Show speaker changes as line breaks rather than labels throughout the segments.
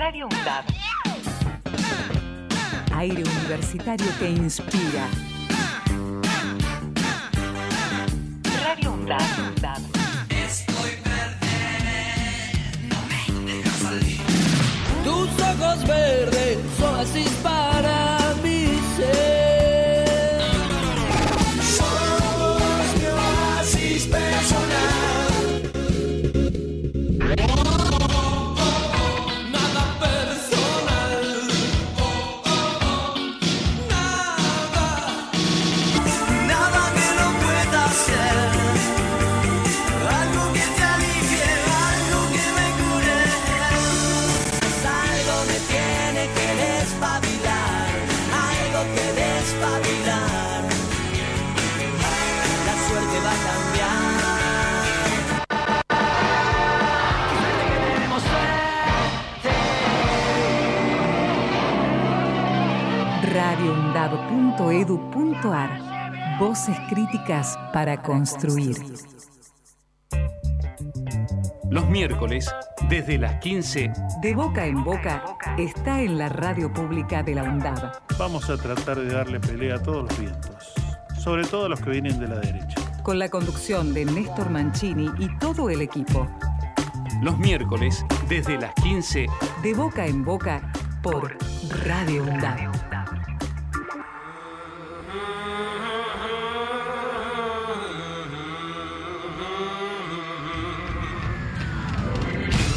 Radio UNDAB.
Aire universitario que inspira.
Radio UNDAB.
radioundab.edu.ar Voces críticas para construir.
Los miércoles, desde las 15,
De boca en boca está en la radio pública de la UNDAB.
Vamos a tratar de darle pelea a todos los vientos, sobre todo a los que vienen de la derecha.
Con la conducción de Néstor Mancini y todo el equipo.
los miércoles, desde las 15,
De boca en boca por Radio UNDAB.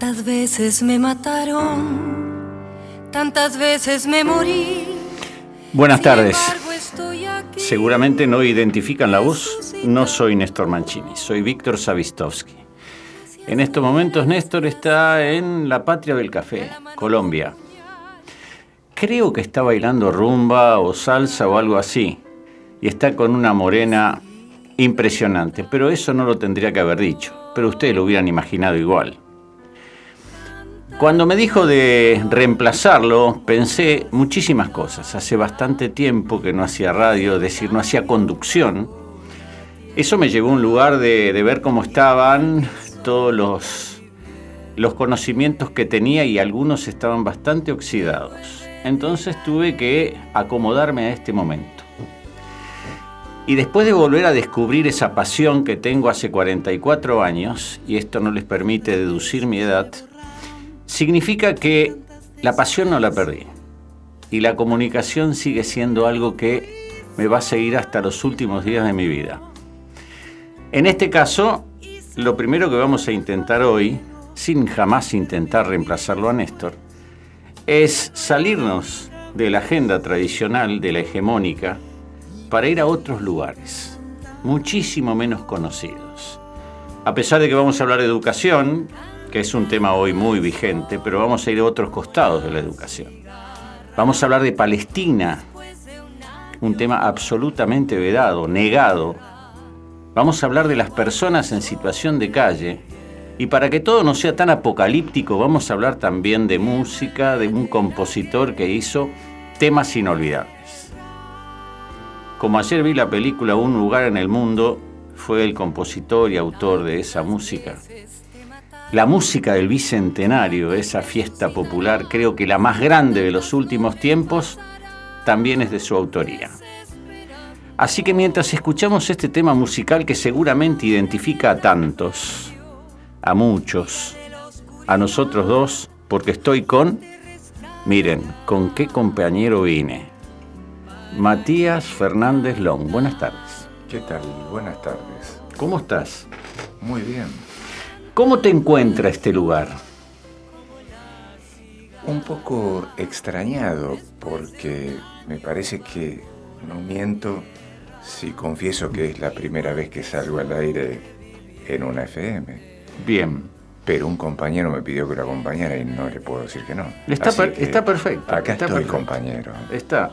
Tantas veces me mataron, tantas veces me morí.
Buenas tardes. Seguramente no identifican la voz. No soy Néstor Mancini, soy Víctor Savistovsky. En estos momentos Néstor está en la patria del café, Colombia. Creo que está bailando rumba o salsa o algo así. Y está con una morena impresionante. Pero eso no lo tendría que haber dicho. Pero ustedes lo hubieran imaginado igual. Cuando me dijo de reemplazarlo, pensé muchísimas cosas. Hace bastante tiempo que no hacía radio, es decir, no hacía conducción. Eso me llevó a un lugar de, de ver cómo estaban todos los, los conocimientos que tenía y algunos estaban bastante oxidados. Entonces tuve que acomodarme a este momento. Y después de volver a descubrir esa pasión que tengo hace 44 años, y esto no les permite deducir mi edad, significa que la pasión no la perdí. Y la comunicación sigue siendo algo que me va a seguir hasta los últimos días de mi vida. En este caso, lo primero que vamos a intentar hoy, sin jamás intentar reemplazarlo a Néstor, es salirnos de la agenda tradicional, de la hegemónica, para ir a otros lugares, muchísimo menos conocidos. A pesar de que vamos a hablar de educación, que es un tema hoy muy vigente, pero vamos a ir a otros costados de la educación. Vamos a hablar de Palestina, un tema absolutamente vedado, negado. Vamos a hablar de las personas en situación de calle. Y para que todo no sea tan apocalíptico, vamos a hablar también de música, de un compositor que hizo temas inolvidables. Como ayer vi la película Un lugar en el mundo, fue el compositor y autor de esa música. La música del Bicentenario, esa fiesta popular, creo que la más grande de los últimos tiempos, también es de su autoría. Así que mientras escuchamos este tema musical que seguramente identifica a tantos, a muchos, a nosotros dos, porque estoy con, miren, con qué compañero vine. Matías Fernández Long, buenas tardes.
¿Qué tal? Buenas tardes.
¿Cómo estás?
Muy bien.
¿Cómo te encuentra este lugar?
Un poco extrañado porque me parece que no miento si confieso que es la primera vez que salgo al aire en una FM.
Bien.
Pero un compañero me pidió que lo acompañara y no le puedo decir que no.
Está, per- perfecto.
Acá
está
estoy,
perfecto.
compañero.
Está.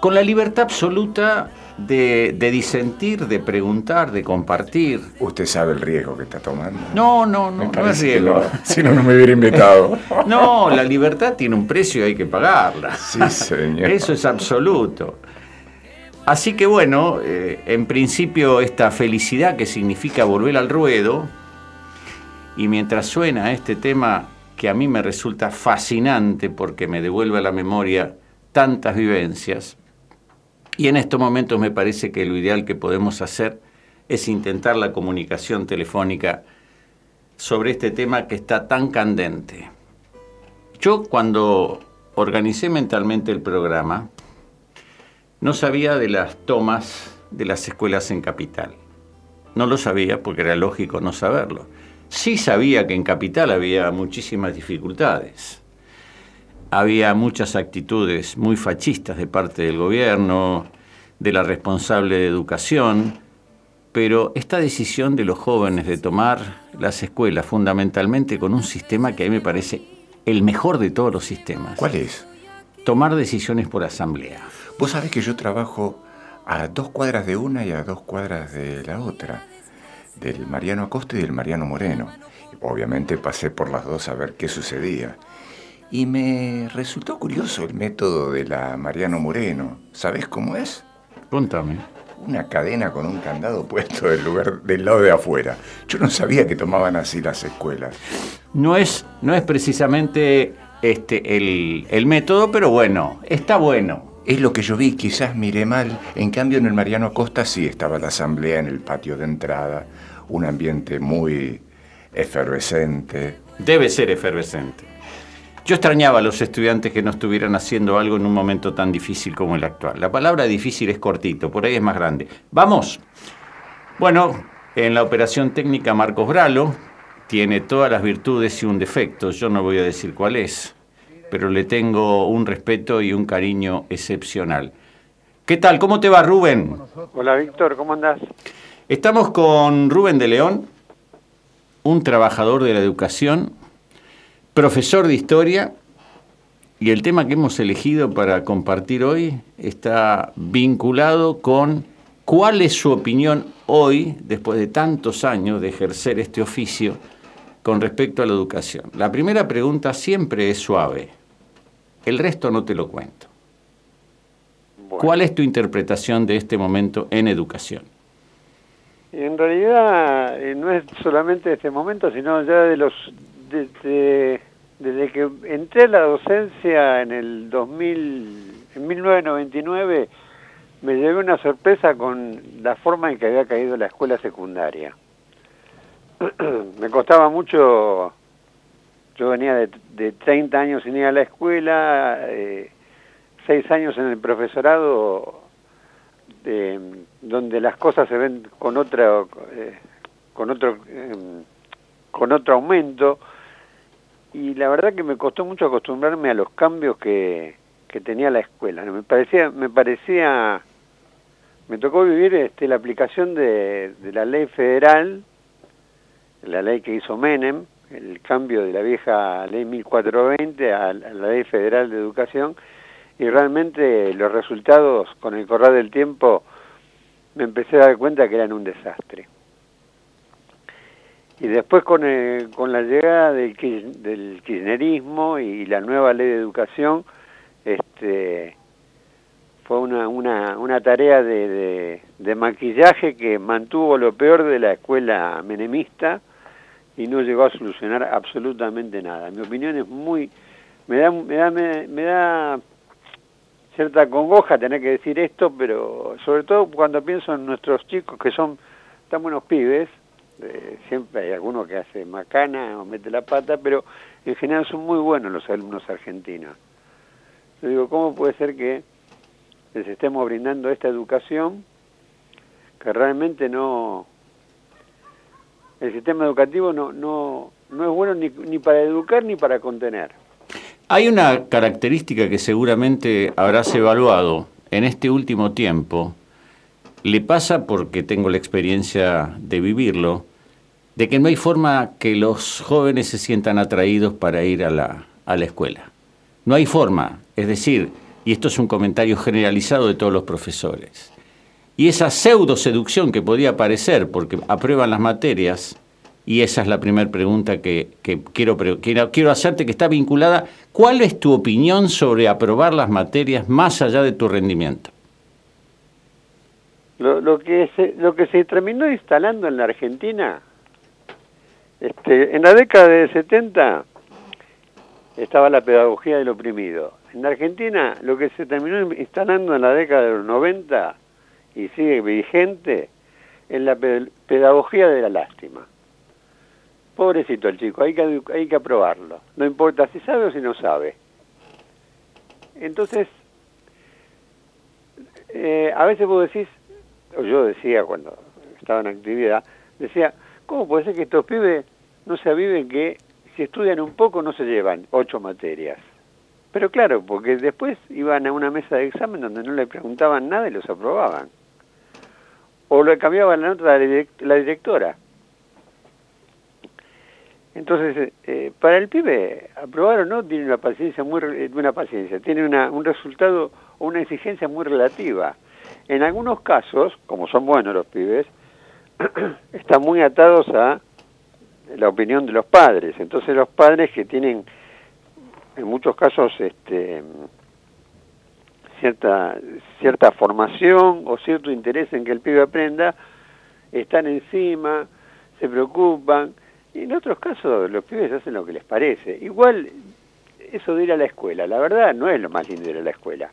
Con la libertad absoluta de, de disentir, de preguntar, de compartir.
¿Usted sabe el riesgo que está tomando?
No, no, no, no es riesgo.
Si no, no me hubiera invitado.
No, la libertad tiene un precio y hay que pagarla.
Sí, señor.
Eso es absoluto. Así que bueno, eh, en principio esta felicidad que significa volver al ruedo, y mientras suena este tema que a mí me resulta fascinante porque me devuelve a la memoria tantas vivencias, y en estos momentos me parece que lo ideal que podemos hacer es intentar la comunicación telefónica sobre este tema que está tan candente. Yo cuando organicé mentalmente el programa, no sabía de las tomas de las escuelas en Capital. No lo sabía porque era lógico no saberlo. Sí sabía que en Capital había muchísimas dificultades. Había muchas actitudes muy fascistas de parte del gobierno, de la responsable de educación, pero esta decisión de los jóvenes de tomar las escuelas fundamentalmente con un sistema que a mí me parece el mejor de todos los sistemas.
¿Cuál es?
Tomar decisiones por asamblea.
Vos sabés que yo trabajo a dos cuadras de una y a dos cuadras de la otra, del Mariano Acosta y del Mariano Moreno. Obviamente pasé por las dos a ver qué sucedía. Y me resultó curioso el método de la Mariano Moreno. ¿Sabés cómo es?
Contame.
Una cadena con un candado puesto del lugar del lado de afuera. Yo no sabía que tomaban así las escuelas.
No es, no es precisamente este, el, el método, pero bueno, está bueno.
Es lo que yo vi, quizás miré mal. En cambio, en el Mariano Costa sí estaba la asamblea en el patio de entrada, un ambiente muy efervescente.
Debe ser efervescente. Yo extrañaba a los estudiantes que no estuvieran haciendo algo en un momento tan difícil como el actual. La palabra difícil es cortito, por ahí es más grande. Vamos. Bueno, en la operación técnica Marcos Bralo tiene todas las virtudes y un defecto. Yo no voy a decir cuál es, pero le tengo un respeto y un cariño excepcional. ¿Qué tal? ¿Cómo te va, Rubén?
Hola Víctor, ¿cómo andás?
Estamos con Rubén de León, un trabajador de la educación, profesor de historia, y el tema que hemos elegido para compartir hoy está vinculado con cuál es su opinión hoy, después de tantos años de ejercer este oficio, con respecto a la educación. La primera pregunta siempre es suave, el resto no te lo cuento.
Bueno,
¿Cuál es tu interpretación de este momento en educación?
En realidad eh, no es solamente este momento, sino ya de los desde, desde que entré a la docencia en el 2000, en 1999, me llevé una sorpresa con la forma en que había caído la escuela secundaria. me costaba mucho, yo venía de, de 30 años sin ir a la escuela, eh, seis años en el profesorado, de- donde las cosas se ven con otra, eh, con otro, eh, con otro aumento, y la verdad que me costó mucho acostumbrarme a los cambios que, que tenía la escuela. Me parecía, me parecía, me tocó vivir este, la aplicación de, de la ley federal, la ley que hizo Menem, el cambio de la vieja ley 1420 a, a la ley federal de educación, y realmente los resultados con el correr del tiempo me empecé a dar cuenta que eran un desastre. Y después con, el- con la llegada del, del kirchnerismo y la nueva ley de educación, este, fue una, una, una tarea de, de, maquillaje que mantuvo lo peor de la escuela menemista y no llegó a solucionar absolutamente nada. Mi opinión es muy... Me da, me da, me da cierta congoja tener que decir esto, pero sobre todo cuando pienso en nuestros chicos que son tan buenos pibes, eh, siempre hay alguno que hace macana o mete la pata, pero en general son muy buenos los alumnos argentinos. Yo digo, ¿cómo puede ser que les estemos brindando esta educación que realmente no el sistema educativo no, no, no es bueno ni, ni para educar ni para contener.
Hay una característica que seguramente habrás evaluado en este último tiempo. Le pasa porque tengo la experiencia de vivirlo, de que no hay forma que los jóvenes se sientan atraídos para ir a la, a la escuela. No hay forma, es decir, y esto es un comentario generalizado de todos los profesores. Y esa pseudo seducción que podía aparecer porque aprueban las materias, y esa es la primera pregunta que, que quiero, quiero, quiero hacerte, que está vinculada, ¿cuál es tu opinión sobre aprobar las materias más allá de tu rendimiento?
Lo, lo, que se, lo que se terminó instalando en la Argentina, este, en la década de 70 estaba la pedagogía del oprimido. En la Argentina lo que se terminó instalando en la década de los 90 y sigue vigente es la pedagogía de la lástima. Pobrecito el chico, hay que, hay que aprobarlo. No importa si sabe o si no sabe. Entonces, eh, a veces vos decís, yo decía cuando estaba en actividad, decía, ¿cómo puede ser que estos pibes no se aviven que si estudian un poco no se llevan ocho materias? Pero claro, porque después iban a una mesa de examen donde no le preguntaban nada y los aprobaban. O le cambiaban la nota la directora. Entonces, eh, para el pibe, aprobar o no, tiene una paciencia muy, una paciencia, tiene una, un resultado o una exigencia muy relativa. En algunos casos, como son buenos los pibes, están muy atados a la opinión de los padres. Entonces los padres que tienen, en muchos casos, este, cierta, cierta formación o cierto interés en que el pibe aprenda, están encima, se preocupan, y en otros casos los pibes hacen lo que les parece. Igual, eso de ir a la escuela, la verdad no es lo más lindo de ir a la escuela.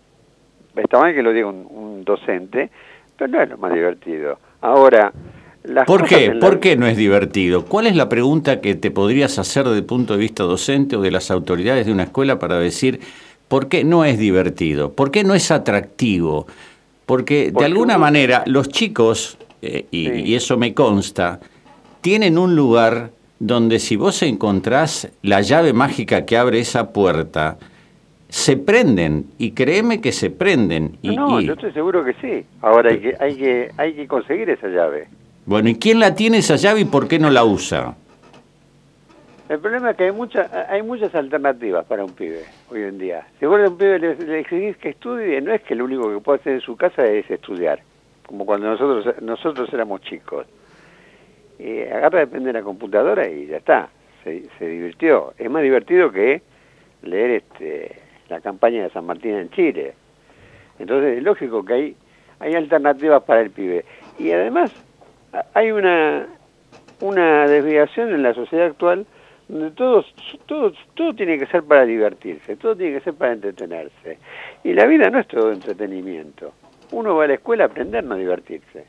Está mal que lo diga un, docente, pero no es lo más divertido. Ahora, las
¿Por qué? ¿Por qué no es divertido? ¿Cuál es la pregunta que te podrías hacer desde el punto de vista docente o de las autoridades de una escuela para decir por qué no es divertido? ¿Por qué no es atractivo? Porque de alguna manera los chicos, eh, y, y, eso me consta, tienen un lugar donde si vos encontrás la llave mágica que abre esa puerta, se prenden, y créeme que se prenden. Y,
no, yo estoy seguro que sí. Ahora hay que, hay, que, hay que conseguir esa llave.
Bueno, ¿y quién la tiene esa llave y por qué no la usa?
El problema es que hay, mucha, hay muchas alternativas para un pibe hoy en día. Si vos a un pibe le, le, exigís que estudie, no es que lo único que puede hacer en su casa es estudiar, como cuando nosotros, nosotros éramos chicos eh, agarra depende de la computadora y ya está, se, se, divirtió. Es más divertido que leer este, la campaña de San Martín en Chile. Entonces es lógico que hay, hay alternativas para el pibe. Y además hay una, una desviación en la sociedad actual donde todo, todo, todo tiene que ser para divertirse, todo tiene que ser para entretenerse. Y la vida no es todo entretenimiento. Uno va a la escuela a aprender, no a divertirse.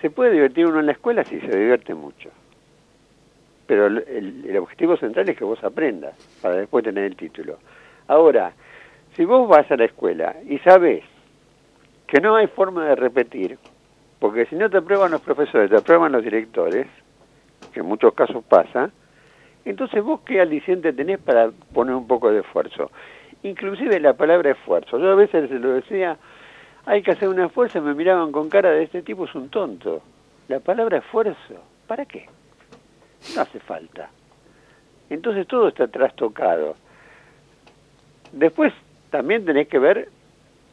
Se puede divertir uno en la escuela si se divierte mucho. Pero el, el, objetivo central es que vos aprendas para después tener el título. Ahora, si vos vas a la escuela y sabes que no hay forma de repetir, porque si no te aprueban los profesores, te aprueban los directores, que en muchos casos pasa, entonces vos qué aliciente tenés para poner un poco de esfuerzo. Inclusive la palabra esfuerzo. Yo a veces se lo decía hay que hacer un esfuerzo, me miraban con cara de este tipo es un tonto. La palabra esfuerzo, ¿para qué? No hace falta. Entonces todo está trastocado. Después también tenés que ver,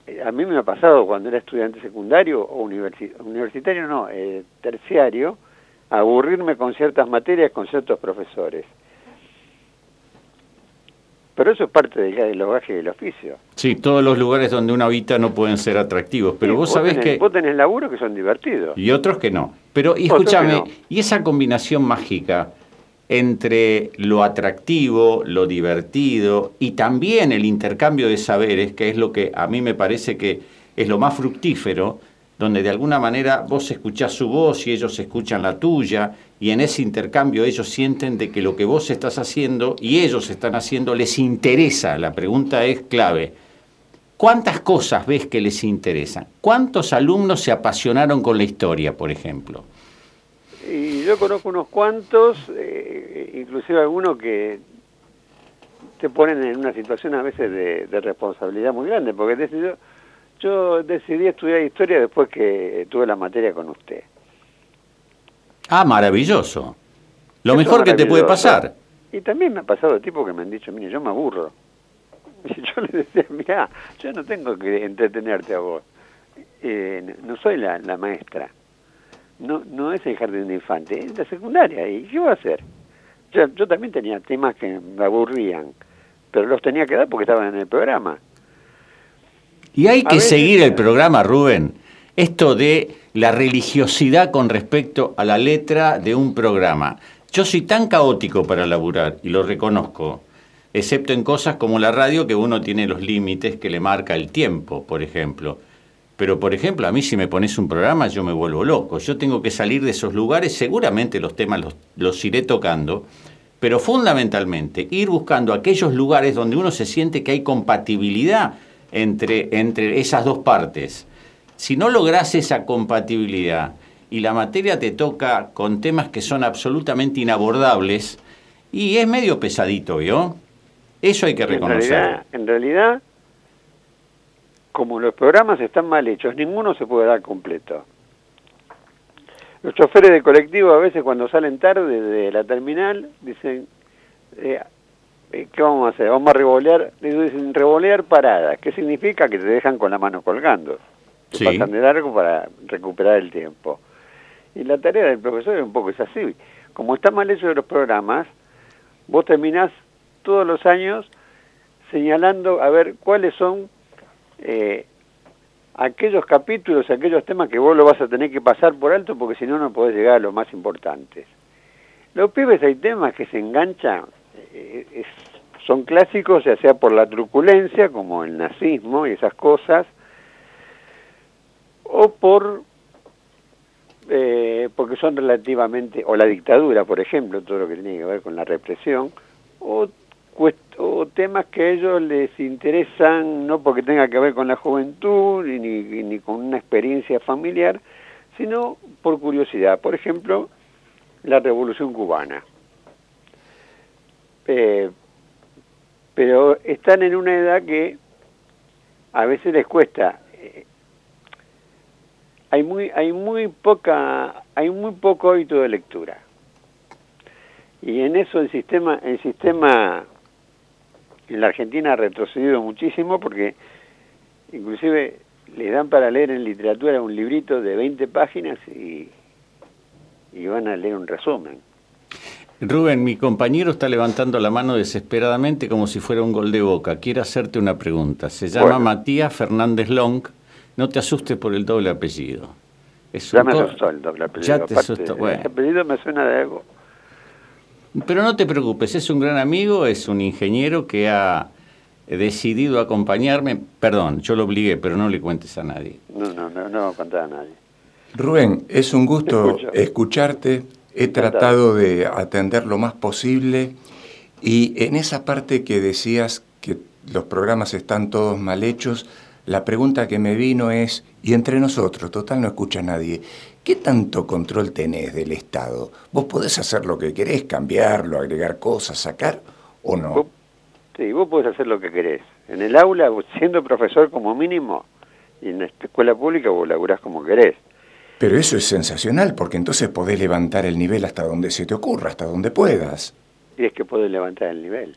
eh, a mí me ha pasado cuando era estudiante secundario o universitario, no, eh, terciario, aburrirme con ciertas materias, con ciertos profesores. Pero eso es parte del logaje del oficio.
Sí, todos los lugares donde uno habita no pueden ser atractivos, pero vos, sabés que...
Vos tenés laburos que son divertidos.
Y otros que no. Pero y escúchame, y esa combinación mágica entre lo atractivo, lo divertido y también el intercambio de saberes, que es lo que a mí me parece que es lo más fructífero, donde de alguna manera vos escuchás su voz y ellos escuchan la tuya, y en ese intercambio ellos sienten de que lo que vos estás haciendo y ellos están haciendo les interesa. La pregunta es clave. ¿Cuántas cosas ves que les interesan? ¿Cuántos alumnos se apasionaron con la historia, por ejemplo?
Y yo conozco unos cuantos, eh, inclusive algunos que te ponen en una situación a veces de, de responsabilidad muy grande, porque yo, decidí estudiar historia después que tuve la materia con usted.
Ah, maravilloso. Lo
Eso
mejor que te puede pasar.
Y también me ha pasado tipos que me han dicho, mire, yo me aburro. Y yo les decía, mira, yo no tengo que entretenerte a vos. Eh, no soy la, la maestra. No no es el jardín de infantes, es la secundaria. ¿Y qué voy a hacer? Yo, yo también tenía temas que me aburrían, pero los tenía que dar porque estaban en el programa.
Y hay que
veces-
seguir el programa, Rubén. Esto de la religiosidad con respecto a la letra de un programa. Yo soy tan caótico para laburar, y lo reconozco, excepto en cosas como la radio, que uno tiene los límites que le marca el tiempo, por ejemplo. Pero, por ejemplo, a mí si me pones un programa, yo me vuelvo loco. Yo tengo que salir de esos lugares, seguramente los temas los, los iré tocando, pero fundamentalmente ir buscando aquellos lugares donde uno se siente que hay compatibilidad entre, entre esas dos partes. Si no logras esa compatibilidad y la materia te toca con temas que son absolutamente inabordables, y es medio pesadito, ¿vio? Eso hay que
En
reconocer.
realidad, en realidad, como los programas están mal hechos, ninguno se puede dar completo. Los choferes de colectivo a veces cuando salen tarde de la terminal dicen, eh, eh, ¿qué vamos a hacer? Vamos a revolear, les dicen revolear paradas. ¿Qué significa? Que te dejan con la mano colgando. Te
Sí.
pasan de largo para recuperar el tiempo. Y la tarea del profesor es un poco es así. Como está mal hecho de los programas, vos terminás todos los años señalando a ver cuáles son eh, aquellos capítulos, aquellos temas que vos lo vas a tener que pasar por alto porque si no, no podés llegar a los más importantes. Los pibes hay temas que se enganchan, eh, es- son clásicos, ya sea por la truculencia, como el nazismo y esas cosas, o por eh, porque son relativamente, o la dictadura, por ejemplo, todo lo que tiene que ver con la represión, o, o temas que a ellos les interesan, no porque tenga que ver con la juventud ni, ni, con una experiencia familiar, sino por curiosidad. Por ejemplo, la revolución cubana. Eh, pero están en una edad que a veces les cuesta eh, hay muy hay muy poca hay muy poco hábito de lectura y en eso el sistema el sistema en la Argentina ha retrocedido muchísimo porque inclusive les dan para leer en literatura un librito de 20 páginas y, y van a leer un resumen
Rubén, mi compañero está levantando la mano desesperadamente como si fuera un gol de boca. Quiere hacerte una pregunta. Se llama
Bueno.
Matías Fernández Long. No te asustes por el doble apellido. Es
ya me asustó el doble apellido
Ya te
aparte,
asustó. Bueno.
apellido me suena de algo
Pero no te preocupes, es un gran amigo, es un ingeniero que ha decidido acompañarme. Perdón, yo lo obligué, pero no le cuentes a nadie.
no no no no voy a contar a nadie
Rubén, es un gusto escucharte. He tratado de atender lo más posible y en esa parte que decías que los programas están todos mal hechos, la pregunta que me vino es, y entre nosotros, total no escucha nadie, ¿qué tanto control tenés del Estado? ¿Vos podés hacer lo que querés, cambiarlo, agregar cosas, sacar o no?
Vos- Sí, vos podés hacer lo que querés. En el aula, siendo profesor como mínimo, y en la escuela pública vos laburás como querés.
Pero eso es sensacional, porque entonces podés levantar el nivel hasta donde se te ocurra, hasta donde puedas.
Y es que podés levantar el nivel.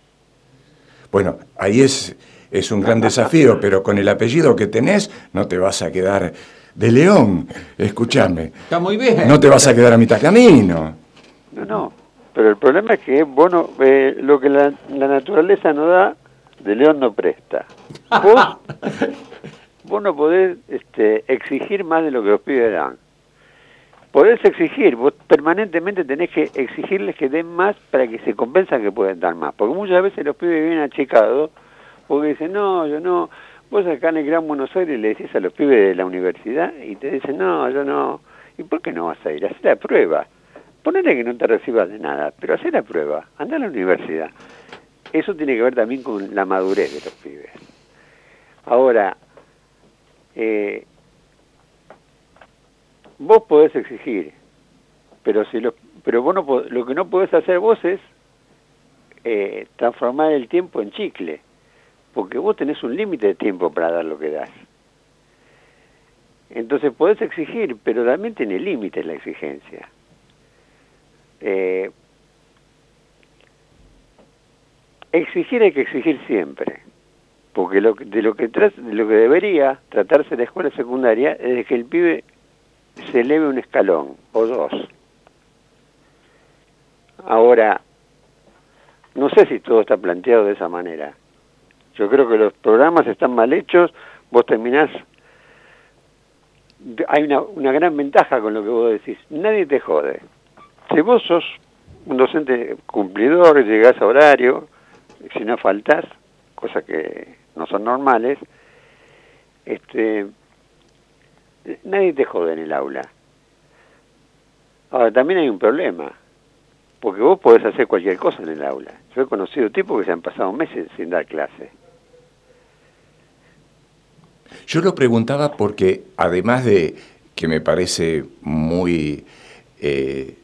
Bueno, ahí es, es un gran desafío, pero con el apellido que tenés no te vas a quedar de león. Escúchame,
Está muy bien.
no te vas a quedar a mitad camino.
No, no. Pero el problema es que vos no- eh, lo que la, la naturaleza no da, de león no presta. Vos, vos no podés este, exigir más de lo que los pibes dan. Podés exigir, vos permanentemente tenés que exigirles que den más para que se convenzan que pueden dar más. Porque muchas veces los pibes vienen achicados porque dicen, no, yo no. Vos acá en el Gran Buenos Aires le decís a los pibes de la universidad y te dicen, no, yo no. ¿Y por qué no vas a ir? Haz la prueba. Ponele que no te recibas de nada, pero haz la prueba. Anda a la universidad. Eso tiene que ver también con la madurez de los pibes. Ahora, eh, vos podés exigir, Pero si lo, pero vos no, lo que no podés hacer vos es eh, transformar el tiempo en chicle, porque vos tenés un límite de tiempo para dar lo que das. Entonces podés exigir, pero también tiene límites la exigencia. Eh, exigir hay que exigir siempre, porque lo, de, lo que de lo que debería tratarse la escuela secundaria es de que el pibe se eleve un escalón o dos. Ahora, no sé si todo está planteado de esa manera. Yo creo que los programas están mal hechos, vos terminás... Hay una, una gran ventaja con lo que vos decís, nadie te jode. Si vos sos un docente cumplidor, llegás a horario, si no faltás, cosas que no son normales, este, nadie te jode en el aula. Ahora, también hay un problema, porque vos podés hacer cualquier cosa en el aula. Yo he conocido tipos que se han pasado meses sin dar clase.
Yo lo preguntaba porque, además de que me parece muy eh,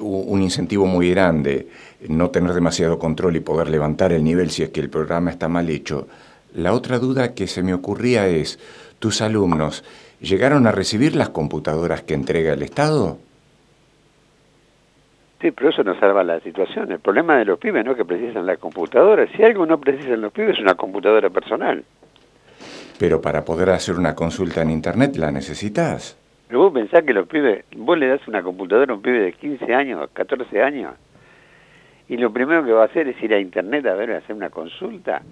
un incentivo muy grande no tener demasiado control y poder levantar el nivel si es que el programa está mal hecho, la otra duda que se me ocurría es, ¿tus alumnos llegaron a recibir las computadoras que entrega el Estado?
Sí, pero eso no salva la situación. El problema de los pibes no es que precisan la computadora. Si algo no precisan los pibes es una computadora personal.
Pero para poder hacer una consulta en Internet la necesitas.
Pero vos pensás que los pibes, vos le das una computadora a un pibe de 15 años, 14 años, y lo primero que va a hacer es ir a internet a ver, a hacer una consulta.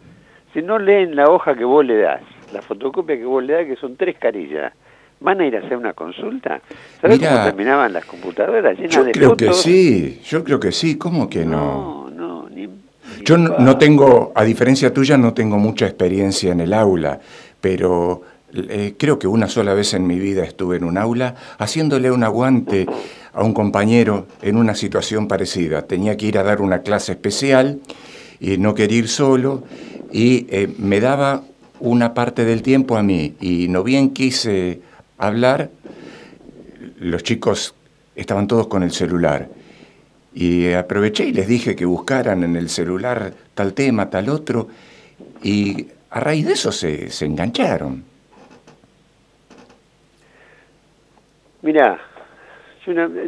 Si no leen la hoja que vos le das, la fotocopia que vos le das, que son tres carillas, ¿van a ir a hacer una consulta? ¿Sabés cómo terminaban las computadoras llenas
Yo
de
creo que sí, yo creo que sí, ¿cómo que
No,
no?
no, ni...
Yo no, no tengo, a diferencia tuya, no tengo mucha experiencia en el aula, pero eh, creo que una sola vez en mi vida estuve en un aula haciéndole un aguante a un compañero en una situación parecida. Tenía que ir a dar una clase especial y no quería ir solo y eh, me daba una parte del tiempo a mí y no bien quise hablar, los chicos estaban todos con el celular. Y aproveché y les dije que buscaran en el celular tal tema, tal otro, y a raíz de eso se, se engancharon.
Mira,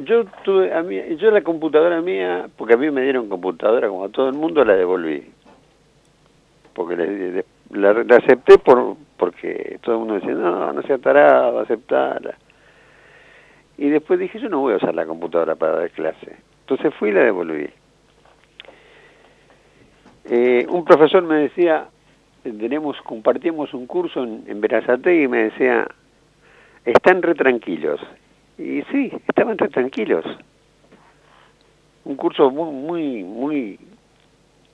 yo, tuve, a mí, yo la computadora mía, porque a mí me dieron computadora como a todo el mundo, la devolví. Porque la acepté por porque todo el mundo decía, no, no sea tarado, aceptala. Y después dije, yo no voy a usar la computadora para dar clase. Entonces fui y la devolví. Eh, un profesor me decía, tenemos, compartimos un curso en, en Berazategui y me decía, están re tranquilos. Y sí, estaban re tranquilos. Un curso muy, muy, muy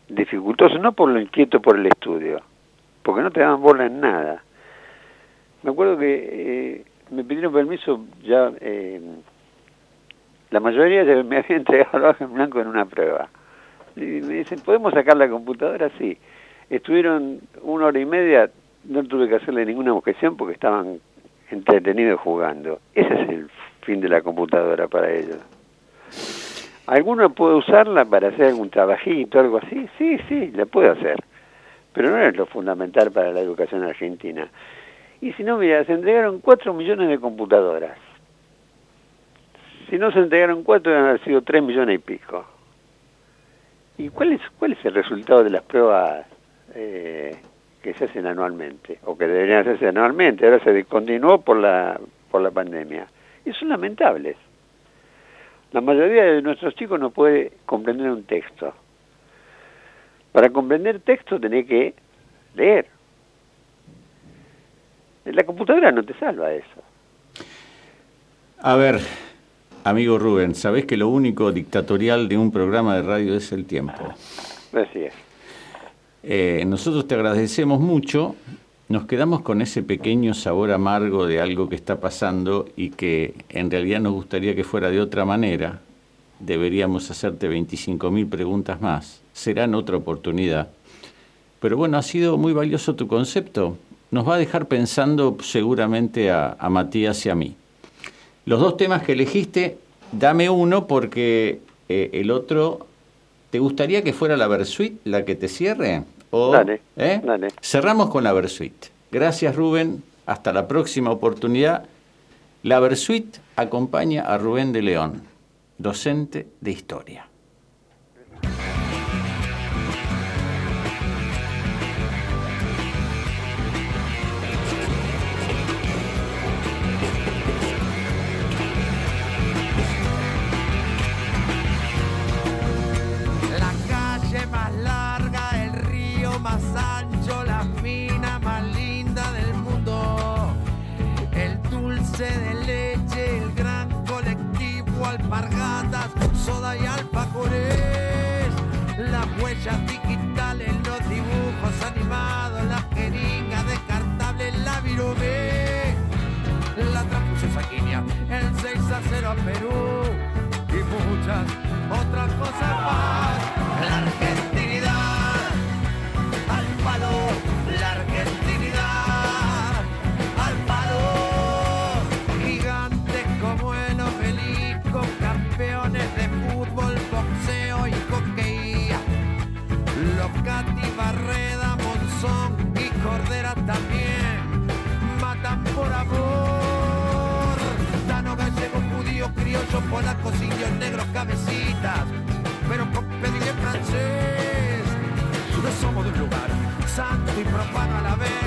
dificultoso, no por lo inquieto por el estudio, porque no te daban bola en nada. Me acuerdo que eh, me pidieron permiso ya, eh, la mayoría me había entregado hoja en blanco en una prueba. Y me dicen, ¿podemos sacar la computadora? Sí. Estuvieron una hora y media, no tuve que hacerle ninguna objeción porque estaban entretenidos jugando. Ese es el fin de la computadora para ellos. ¿Alguno puede usarla para hacer algún trabajito, algo así? Sí, sí, la puede hacer. Pero no es lo fundamental para la educación argentina. Y si no, mira, se entregaron 4 millones de computadoras. Si no se entregaron 4, deben haber sido 3 millones y pico. ¿Y cuál es, cuál es el resultado de las pruebas eh, que se hacen anualmente? O que deberían hacerse anualmente. Ahora se continuó por la, por la pandemia. Y son lamentables. La mayoría de nuestros chicos no puede comprender un texto. Para comprender texto tenés que leer. La computadora no te salva eso.
A ver, amigo Rubén, sabés que lo único dictatorial de un programa de radio es el tiempo.
Así es.
Eh, nosotros te agradecemos mucho. Nos quedamos con ese pequeño sabor amargo de algo que está pasando y que en realidad nos gustaría que fuera de otra manera. Deberíamos hacerte 25.000 preguntas más. Será en otra oportunidad. Pero bueno, ha sido muy valioso tu concepto. Nos va a dejar pensando seguramente a, Matías y a mí. Los dos temas que elegiste, dame uno porque eh, el otro ¿Te gustaría que fuera la Versuit la que te cierre? O,
dale,
¿eh?
dale.
Cerramos con la Versuit. Gracias Rubén, hasta la próxima oportunidad. La Versuit acompaña a Rubén de León, docente de historia.
soda y alfajores, las huellas digitales, los dibujos animados, las jeringas descartables, la virome, la trampusa sanguínea, el 6 a 0 a Perú. polacos, indios, negros, cabecitas, pero con pedigrí francés. No somos de un lugar santo y profano a la vez.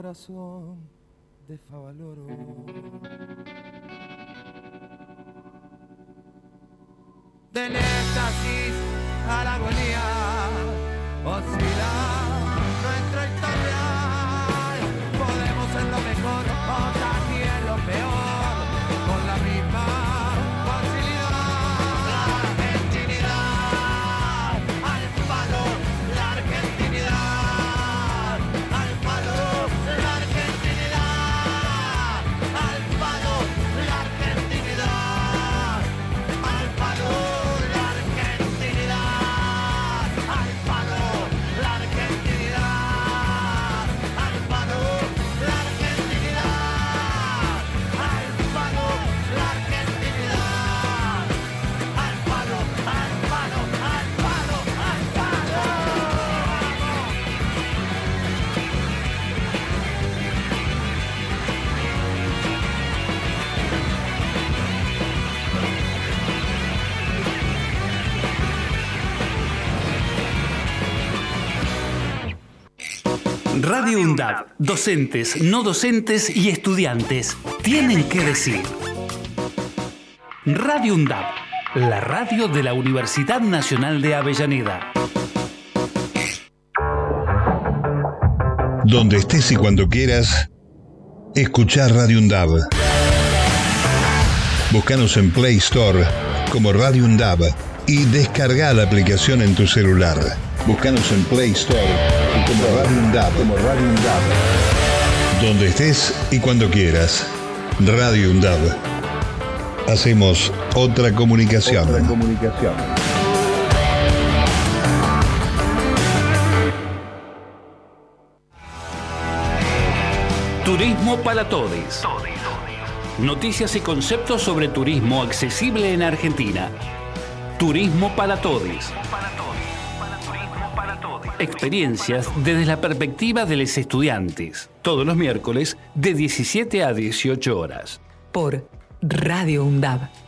corazón de Favaloro.
Del éxtasis agonía.
Radio UNDAB, docentes, no docentes y estudiantes tienen que decir. Radio UNDAB, la radio de la Universidad Nacional de Avellaneda.
Donde estés y cuando quieras, escuchar Radio UNDAB. Búscanos en Play Store como Radio UNDAB y descarga la aplicación en tu celular. Búscanos en Play Store como Radio UNDAB. Como Radio UNDAB. Donde estés y cuando quieras. Radio UNDAB. Hacemos otra comunicación.
Otra comunicación.
Turismo para todos. Noticias y conceptos sobre turismo accesible en Argentina. Turismo para todos. Experiencias desde la perspectiva de los estudiantes. Todos los miércoles de 17 a 18 horas.
Por Radio UNDAB.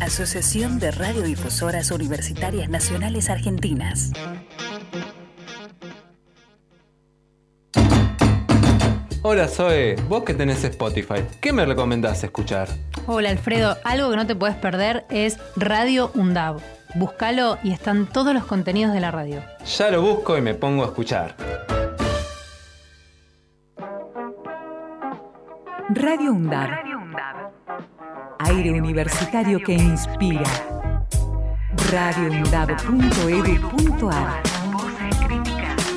Asociación de Radiodifusoras Universitarias Nacionales Argentinas.
Hola Zoe, vos que tenés Spotify, ¿qué me recomendás escuchar?
Hola Alfredo, algo que no te puedes perder es Radio UNDAB. Búscalo y están todos los contenidos de la radio.
Ya lo busco y me pongo a escuchar.
Radio UNDAB. Aire universitario que inspira. radioundab.edu.ar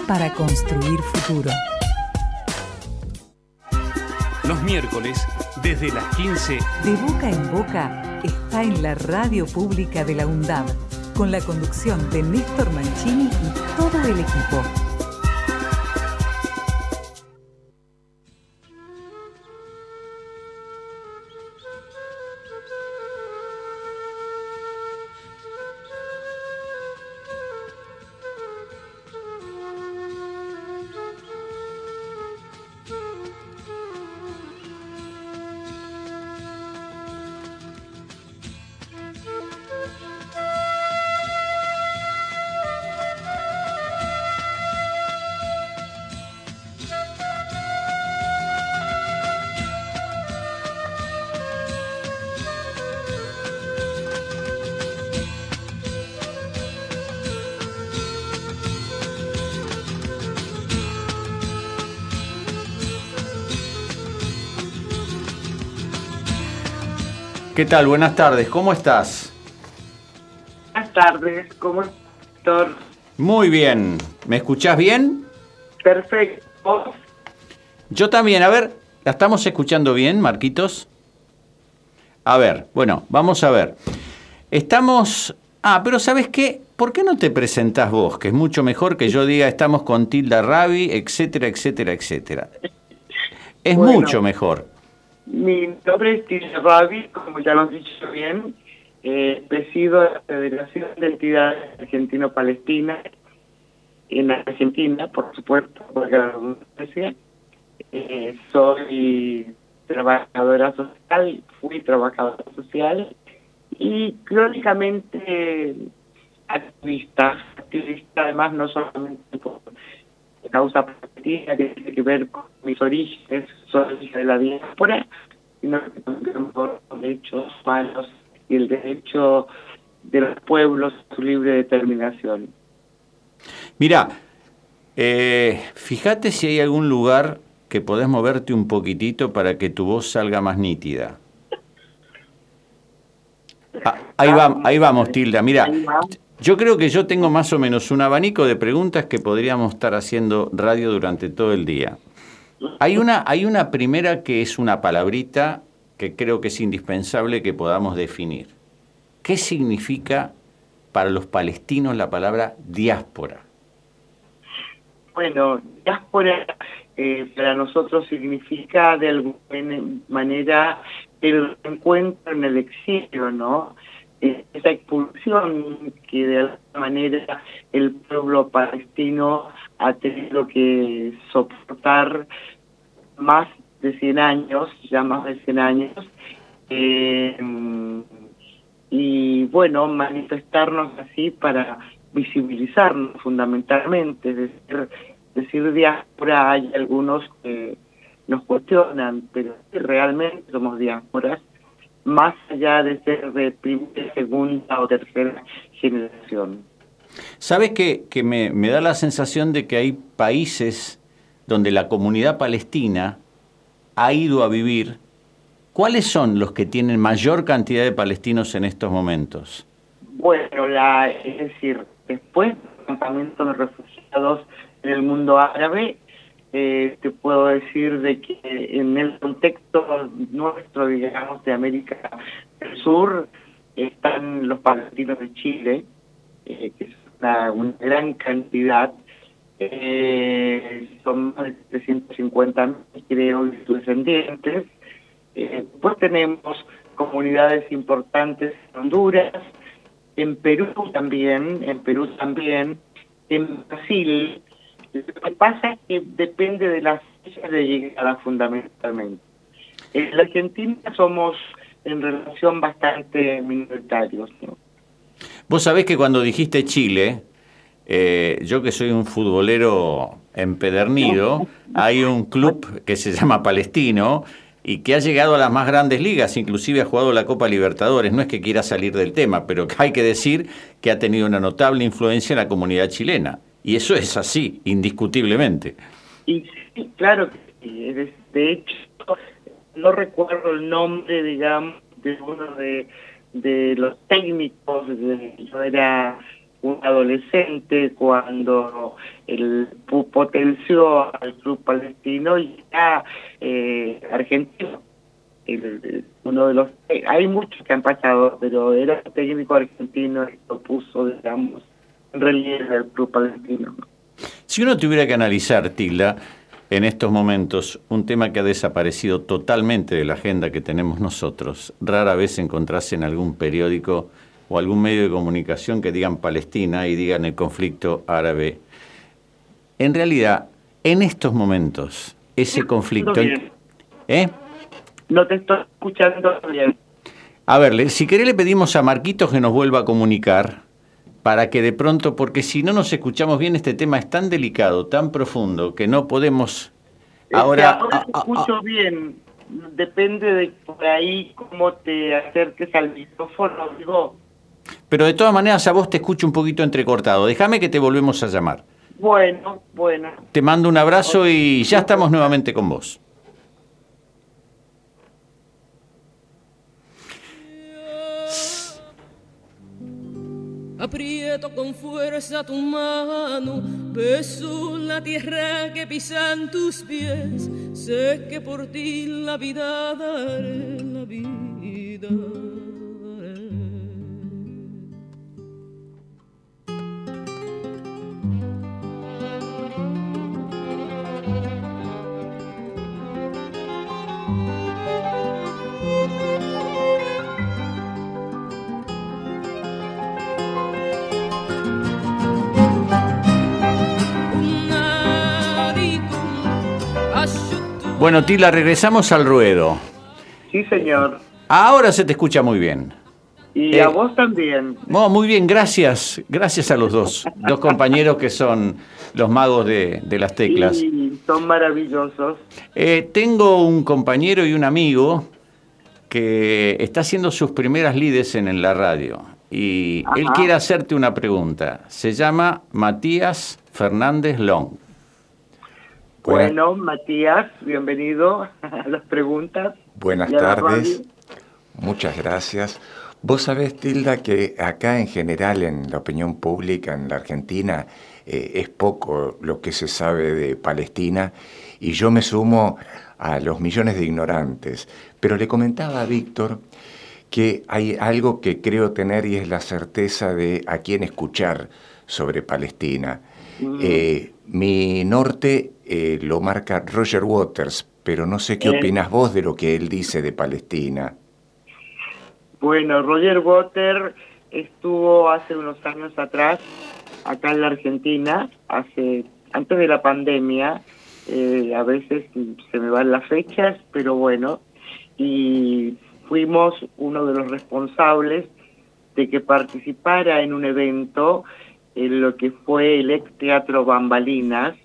Para construir futuro.
Los miércoles, desde las 15.
De boca en boca está en la radio pública de la UNDAB, con la conducción de Néstor Mancini y todo el equipo.
¿Qué tal? Buenas tardes, ¿cómo estás?
Buenas tardes, ¿cómo estás?
Muy bien, ¿me escuchás bien?
Perfecto.
Yo también, a ver, ¿la estamos escuchando bien, Marquitos? A ver, bueno, vamos a ver. Estamos... Ah, pero ¿sabes qué? ¿Por qué no te presentás vos? Que es mucho mejor que yo diga estamos con Tilda Rabi, etcétera, etcétera, etcétera. Es
Bueno.
mucho mejor.
Mi nombre es Tilda Rabi, como ya lo han dicho bien. Eh, presido la Federación de Entidades Argentino-Palestina en Argentina, por supuesto, porque la. Eh, soy trabajadora social, fui trabajadora social y crónicamente activista, activista además no solamente por causa política que tiene que ver con mis orígenes, soy de la diáspora, sino que también por los derechos humanos y el derecho de los pueblos a su libre determinación.
Mira, eh, fíjate si hay algún lugar que podés moverte un poquitito para que tu voz salga más nítida. Ah, ahí, va, ahí vamos, Tilda. Mira, yo creo que yo tengo más o menos un abanico de preguntas que podríamos estar haciendo radio durante todo el día. Hay una, hay una primera que es una palabrita que creo que es indispensable que podamos definir. ¿Qué significa para los palestinos la palabra diáspora?
Bueno, diáspora eh, para nosotros significa de alguna manera el encuentro en el exilio, ¿no? Esa expulsión que de alguna manera el pueblo palestino ha tenido que soportar más de 100 años, ya más de 100 años, eh, y bueno, manifestarnos así para visibilizarnos fundamentalmente, es decir, decir diáspora hay algunos que nos cuestionan, pero realmente somos diásporas, más allá de ser de primera, segunda o tercera generación.
¿Sabes que, que me, me da la sensación de que hay países donde la comunidad palestina ha ido a vivir? ¿Cuáles son los que tienen mayor cantidad de palestinos en estos momentos?
Bueno, la, es decir, después del campamento de refugiados en el mundo árabe, eh, te puedo decir de que en el contexto nuestro, digamos, de América del Sur, están los palestinos de Chile, eh, que es una, gran cantidad, eh, son más de 350 creo, y sus descendientes. Después tenemos comunidades importantes en Honduras, en Perú también, en Perú también, en Brasil. Lo que pasa es que depende de las fechas de llegada fundamentalmente. En la Argentina somos en relación bastante minoritarios. ¿no?
Vos sabés que cuando dijiste Chile, eh, yo que soy un futbolero empedernido, hay un club que se llama Palestino y que ha llegado a las más grandes ligas, inclusive ha jugado la Copa Libertadores. No es que quiera salir del tema, pero hay que decir que ha tenido una notable influencia en la comunidad chilena. Y eso es así, indiscutiblemente.
Y sí, claro que sí. De, hecho, no recuerdo el nombre, digamos, de uno de, de los técnicos. Yo era un adolescente cuando pu- potenció al club palestino y era eh, argentino. El- uno de los hay muchos que han pasado, pero era un técnico argentino y lo puso, digamos, relieve al club palestino.
Si uno tuviera que analizar, Tilda, en estos momentos, un tema que ha desaparecido totalmente de la agenda que tenemos nosotros, rara vez encontrase en algún periódico o algún medio de comunicación que digan Palestina y digan el conflicto árabe. En realidad, en estos momentos, ese conflicto...
bien.
¿Eh?
No te estoy escuchando bien.
A ver, si querés le pedimos a Marquitos que nos vuelva a comunicar para que de pronto, porque si no nos escuchamos bien, este tema es tan delicado, tan profundo, que no podemos...
Este,
Ahora,
te escucho bien. Depende de por ahí cómo te acerques al micrófono. Digo,
pero de todas maneras a vos te escucho un poquito entrecortado. Déjame que te volvemos a llamar.
bueno, bueno.
Te mando un abrazo y ya estamos nuevamente con vos.
Aprieto con fuerza tu mano, beso la tierra que pisan tus pies. Sé que por ti la vida daré, la vida
Bueno, Tila, regresamos al ruedo.
Sí, señor.
Ahora se te escucha muy bien.
Y
Eh,
a vos también.
No, muy bien, gracias. Gracias a los dos. Dos compañeros que son los magos de, de las teclas.
Sí, son maravillosos.
Eh, tengo un compañero y un amigo que está haciendo sus primeras lides en, en la radio. Y él quiere hacerte una pregunta. Se llama Matías Fernández Long.
Bueno, Matías, bienvenido a las preguntas.
Buenas tardes. Muchas gracias. Vos sabés, Tilda, que acá en general en la opinión pública en la Argentina eh, es poco lo que se sabe de Palestina y yo me sumo a los millones de ignorantes. Pero le comentaba a Víctor que hay algo que creo tener y es la certeza de a quién escuchar sobre Palestina.
Mm.
Eh, mi norte eh, lo marca Roger Waters, pero no sé qué
Eh.
opinas vos de lo que él dice de Palestina.
Bueno, Roger Water estuvo hace unos años atrás acá en la Argentina, hace antes de la pandemia. eh, a veces se me van las fechas, pero bueno, y fuimos uno de los responsables de que participara en un evento en lo que fue el ex teatro Bambalinas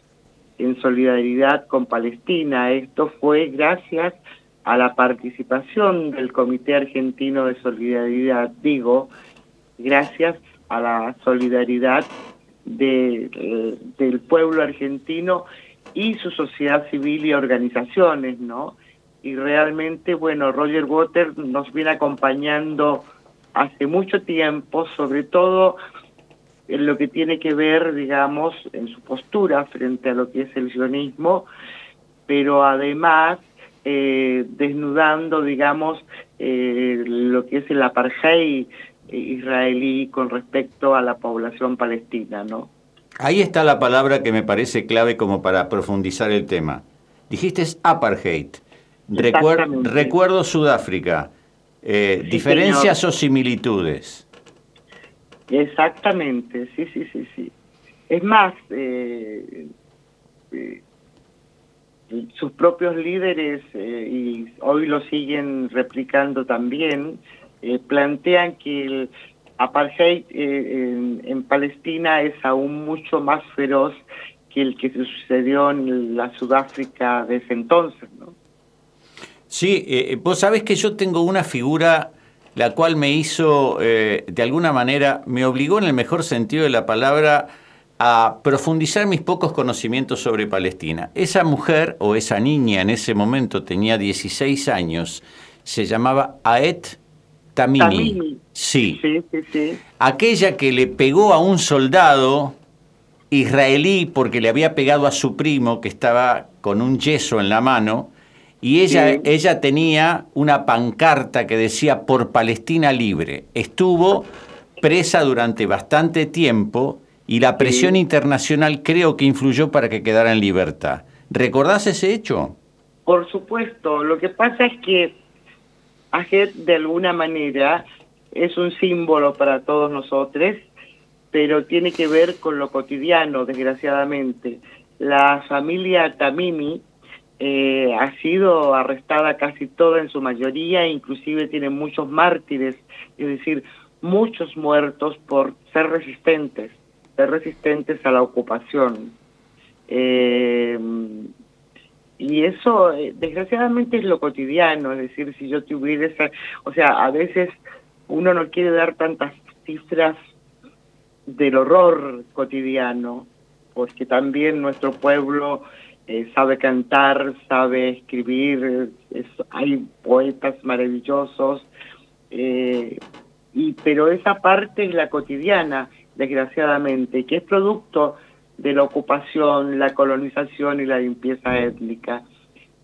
en solidaridad con Palestina. Esto fue gracias a la participación del Comité Argentino de Solidaridad, digo, gracias a la solidaridad de, eh, del pueblo argentino y su sociedad civil y organizaciones, ¿no? Y realmente, bueno, Roger Water nos viene acompañando hace mucho tiempo, sobre todo en lo que tiene que ver, digamos, en su postura frente a lo que es el sionismo, pero además eh, desnudando, digamos, eh, lo que es el apartheid israelí con respecto a la población palestina, ¿no?
Ahí está la palabra que me parece clave como para profundizar el tema. Dijiste es apartheid. Recuer- recuerdo Sudáfrica. Eh,
Sí,
¿Diferencias o similitudes?
Exactamente, sí, sí, sí, sí. Es más, eh, eh, sus propios líderes, eh, y hoy lo siguen replicando también, eh, plantean que el apartheid en, en Palestina es aún mucho más feroz que el que sucedió en la Sudáfrica de ese entonces, ¿no?
Sí, vos sabés que yo tengo una figura la cual me hizo, eh, de alguna manera, me obligó en el mejor sentido de la palabra a profundizar mis pocos conocimientos sobre Palestina. Esa mujer o esa niña en ese momento tenía 16 años, se llamaba Aet Tamimi.
Tamimi.
Sí.
Sí, sí, sí.
Aquella que le pegó a un soldado israelí porque le había pegado a su primo que estaba con un yeso en la mano y ella,
Sí.
ella tenía una pancarta que decía por Palestina libre. Estuvo presa durante bastante tiempo y la presión internacional creo que influyó para que quedara en libertad. ¿Recordás ese hecho?
Por supuesto, lo que pasa es que Ajet de alguna manera es un símbolo para todos nosotros, pero tiene que ver con lo cotidiano, desgraciadamente. La familia Tamimi eh, ha sido arrestada casi toda en su mayoría, inclusive tiene muchos mártires, es decir, muchos muertos por ser resistentes, ser resistentes a la ocupación. Eh, y eso, eh, desgraciadamente, es lo cotidiano, es decir, si yo tuviera esa, o sea, a veces uno no quiere dar tantas cifras del horror cotidiano, porque también nuestro pueblo eh, sabe cantar, sabe escribir, es- hay poetas maravillosos, eh, y pero esa parte es la cotidiana, desgraciadamente, que es producto de la ocupación, la colonización y la limpieza étnica.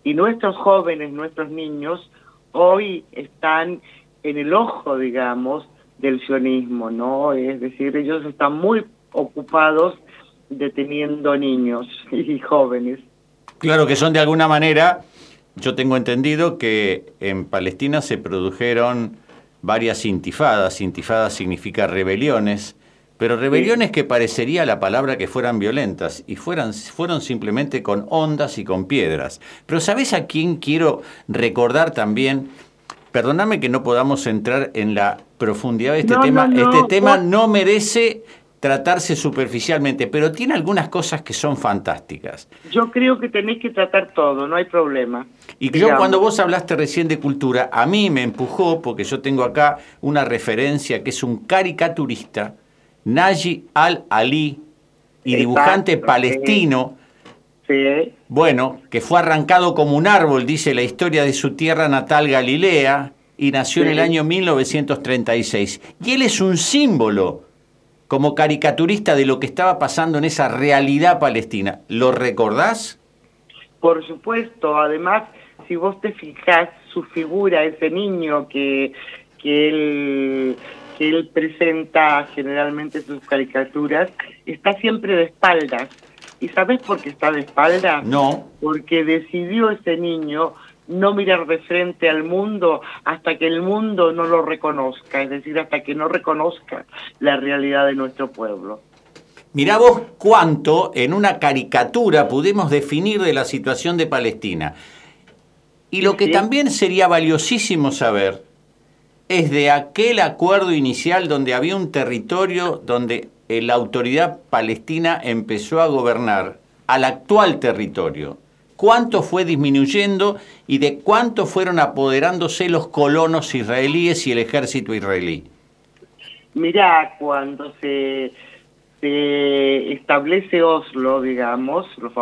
Y nuestros jóvenes, nuestros niños, hoy están en el ojo, digamos, del sionismo, ¿no? Es decir, ellos están muy ocupados deteniendo niños y jóvenes.
Claro que son de alguna manera, yo tengo entendido que en Palestina se produjeron varias intifadas, intifadas significa rebeliones, pero rebeliones que parecería la palabra que fueran violentas y fueran, fueron simplemente con ondas y con piedras. Pero ¿sabes a quién quiero recordar también? Perdóname que no podamos entrar en la profundidad de este
No,
tema.
no, no,
este tema no merece tratarse superficialmente, pero tiene algunas cosas que son fantásticas.
Yo creo que tenéis que tratar todo, no hay problema.
Y yo cuando vos hablaste recién de cultura, a mí me empujó, porque yo tengo acá una referencia que es un caricaturista, Naji al-Ali, y
Exacto,
dibujante palestino,
Sí,
bueno, que fue arrancado como un árbol, dice la historia de su tierra natal Galilea, y nació en el año 1936. Y él es un símbolo como caricaturista de lo que estaba pasando en esa realidad palestina. ¿Lo recordás?
por supuesto. Además, si vos te fijás, su figura, ese niño que, que él, que él presenta generalmente en sus caricaturas, está siempre de espaldas. ¿Y sabes por qué está de espaldas?
No.
Porque decidió ese niño no mirar de frente al mundo hasta que el mundo no lo reconozca, es decir, hasta que no reconozca la realidad de nuestro pueblo.
Mirá vos cuánto en una caricatura pudimos definir de la situación de Palestina. Y lo que también sería valiosísimo saber es de aquel acuerdo inicial donde había un territorio donde eh, la autoridad palestina empezó a gobernar al actual territorio. ¿Cuánto fue disminuyendo y de cuánto fueron apoderándose los colonos israelíes y el ejército israelí?
Mirá, cuando se, establece Oslo, digamos, los,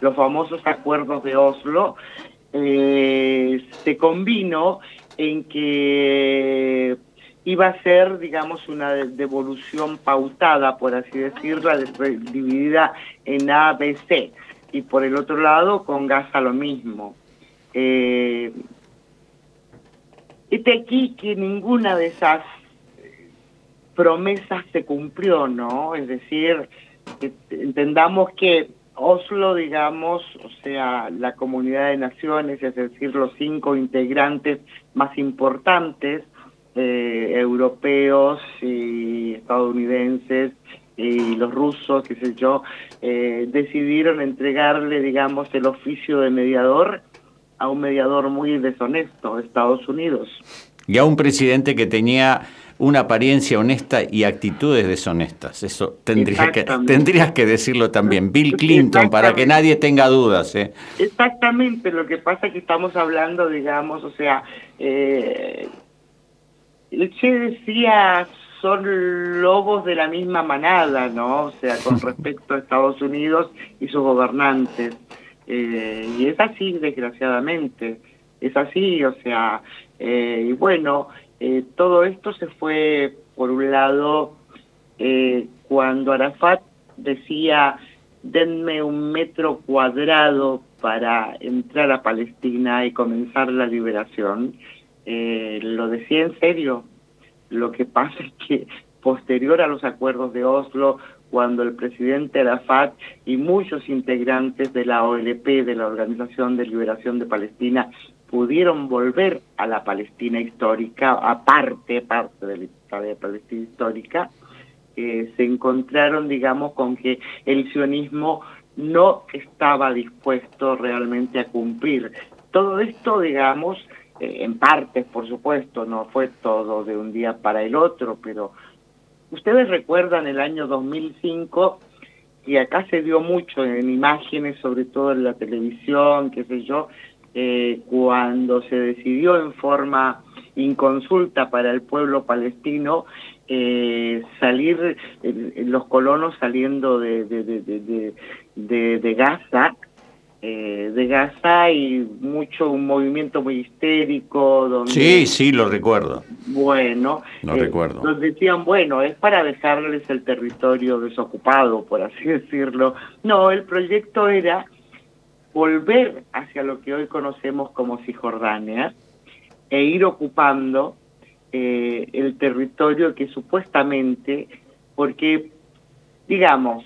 los famosos acuerdos de Oslo, eh, se combinó en que iba a ser, digamos, una de- devolución pautada, por así decirlo, de- de- dividida en A, B, C. Y por el otro lado, con Gaza lo mismo. Eh, este aquí que ninguna de esas promesas se cumplió, ¿no? Es decir, que entendamos que Oslo, digamos, o sea, la comunidad de naciones, es decir, los cinco integrantes más importantes, eh, europeos y estadounidenses y los rusos, qué sé yo, eh, decidieron entregarle, digamos, el oficio de mediador a un mediador muy deshonesto, Estados Unidos.
Y a un presidente que tenía una apariencia honesta y actitudes deshonestas. Eso tendría que, tendrías que decirlo también. Bill Clinton, para que nadie tenga dudas. ¿eh?
Exactamente, lo que pasa es que estamos hablando, digamos, o sea, eh, el Che decía, son lobos de la misma manada, ¿no? O sea, con respecto a Estados Unidos y sus gobernantes. Eh, y es así, desgraciadamente, es así, o sea, eh, y bueno, eh, todo esto se fue, por un lado, eh, cuando Arafat decía, denme un metro cuadrado para entrar a Palestina y comenzar la liberación, eh, lo decía en serio. Lo que pasa es que posterior a los acuerdos de Oslo, cuando el presidente Arafat y muchos integrantes de la OLP, de la Organización de Liberación de Palestina, pudieron volver a la Palestina histórica, aparte, parte de la Palestina histórica, eh, se encontraron, digamos, con que el sionismo no estaba dispuesto realmente a cumplir. Todo esto, digamos, eh, en partes, por supuesto, no fue todo de un día para el otro, pero ustedes recuerdan el año 2005 y acá se dio mucho en imágenes, sobre todo en la televisión, qué sé yo, eh, cuando se decidió en forma inconsulta para el pueblo palestino eh, salir, eh, los colonos saliendo de, de, de, de, Gaza, eh, de Gaza y mucho, un movimiento muy histérico, donde...
Sí, sí, lo recuerdo.
Bueno,
Lo
eh,
recuerdo.
nos decían, bueno, es para dejarles el territorio desocupado, por así decirlo. No, el proyecto era volver hacia lo que hoy conocemos como Cisjordania e ir ocupando eh, el territorio que supuestamente, porque, digamos,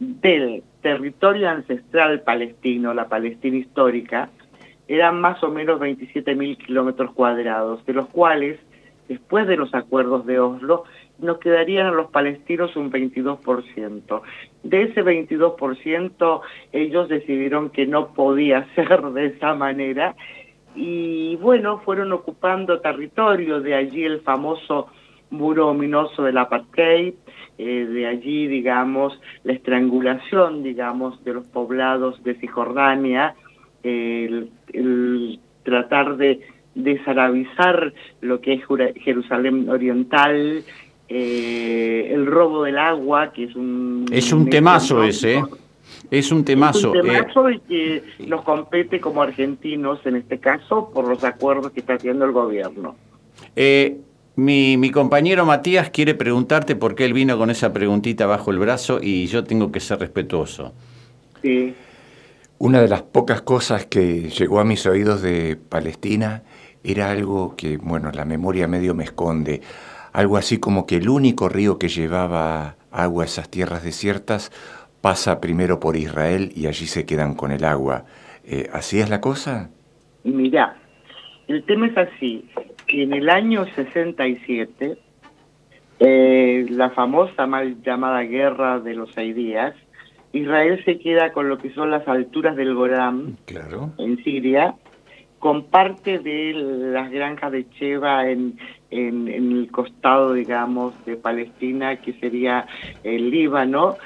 del territorio ancestral palestino, la Palestina histórica, eran más o menos 27 mil kilómetros cuadrados, de los cuales, después de los acuerdos de Oslo, nos quedarían a los palestinos un 22%. De ese 22%, ellos decidieron que no podía ser de esa manera y bueno, fueron ocupando territorio, de allí el famoso muro ominoso del apartheid, eh, de allí, digamos, la estrangulación, digamos, de los poblados de Cisjordania, el, el tratar de desarabizar lo que es Jerusalén Oriental, eh, el robo del agua, que es un...
Es un temazo ese, ¿eh? Es un temazo.
Es un
eh,
temazo y que nos compete como argentinos, en este caso, por los acuerdos que está haciendo el gobierno.
eh, mi, mi compañero Matías quiere preguntarte por qué él vino con esa preguntita bajo el brazo y yo tengo que ser respetuoso.
Sí.
Una de las pocas cosas que llegó a mis oídos de Palestina era algo que, bueno, la memoria medio me esconde, algo así como que el único río que llevaba agua a esas tierras desiertas pasa primero por Israel y allí se quedan con el agua. Eh, ¿Así es la cosa?
Mirá, el tema es así, que en el año 67, eh, la famosa mal llamada guerra de los seis días, Israel se queda con lo que son las alturas del Golán
Claro.
en Siria, con parte de las granjas de Cheva en, en, en el costado, digamos, de Palestina, que sería el Líbano,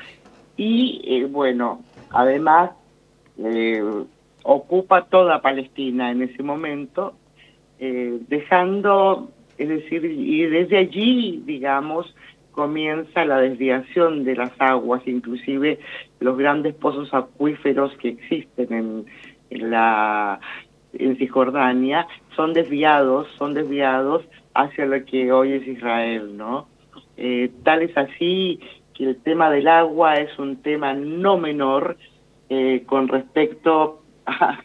y eh, bueno, además eh, ocupa toda Palestina en ese momento, eh, dejando, es decir, y desde allí, digamos, comienza la desviación de las aguas, inclusive los grandes pozos acuíferos que existen en, en la en Cisjordania son desviados, son desviados hacia lo que hoy es Israel, ¿no? Eh, tal es así que el tema del agua es un tema no menor eh, con respecto a,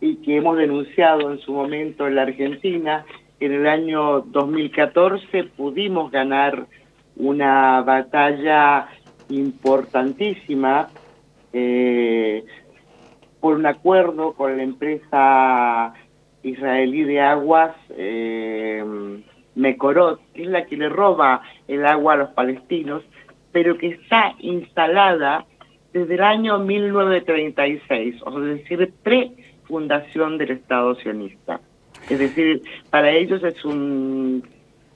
y que hemos denunciado en su momento en la Argentina. En el año 2014 pudimos ganar una batalla importantísima eh, por un acuerdo con la empresa israelí de aguas eh, Mekorot, que es la que le roba el agua a los palestinos, pero que está instalada desde el año 1936, o sea, es decir, pre-fundación del Estado sionista. Es decir, para ellos es un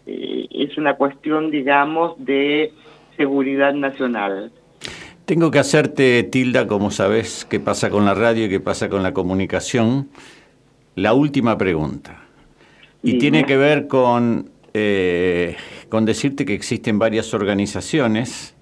eh, es una cuestión, digamos, de seguridad nacional.
Tengo que hacerte, Tilda, como sabes qué pasa con la radio y qué pasa con la comunicación, la última pregunta. Y tiene que ver con, eh, con decirte que existen varias organizaciones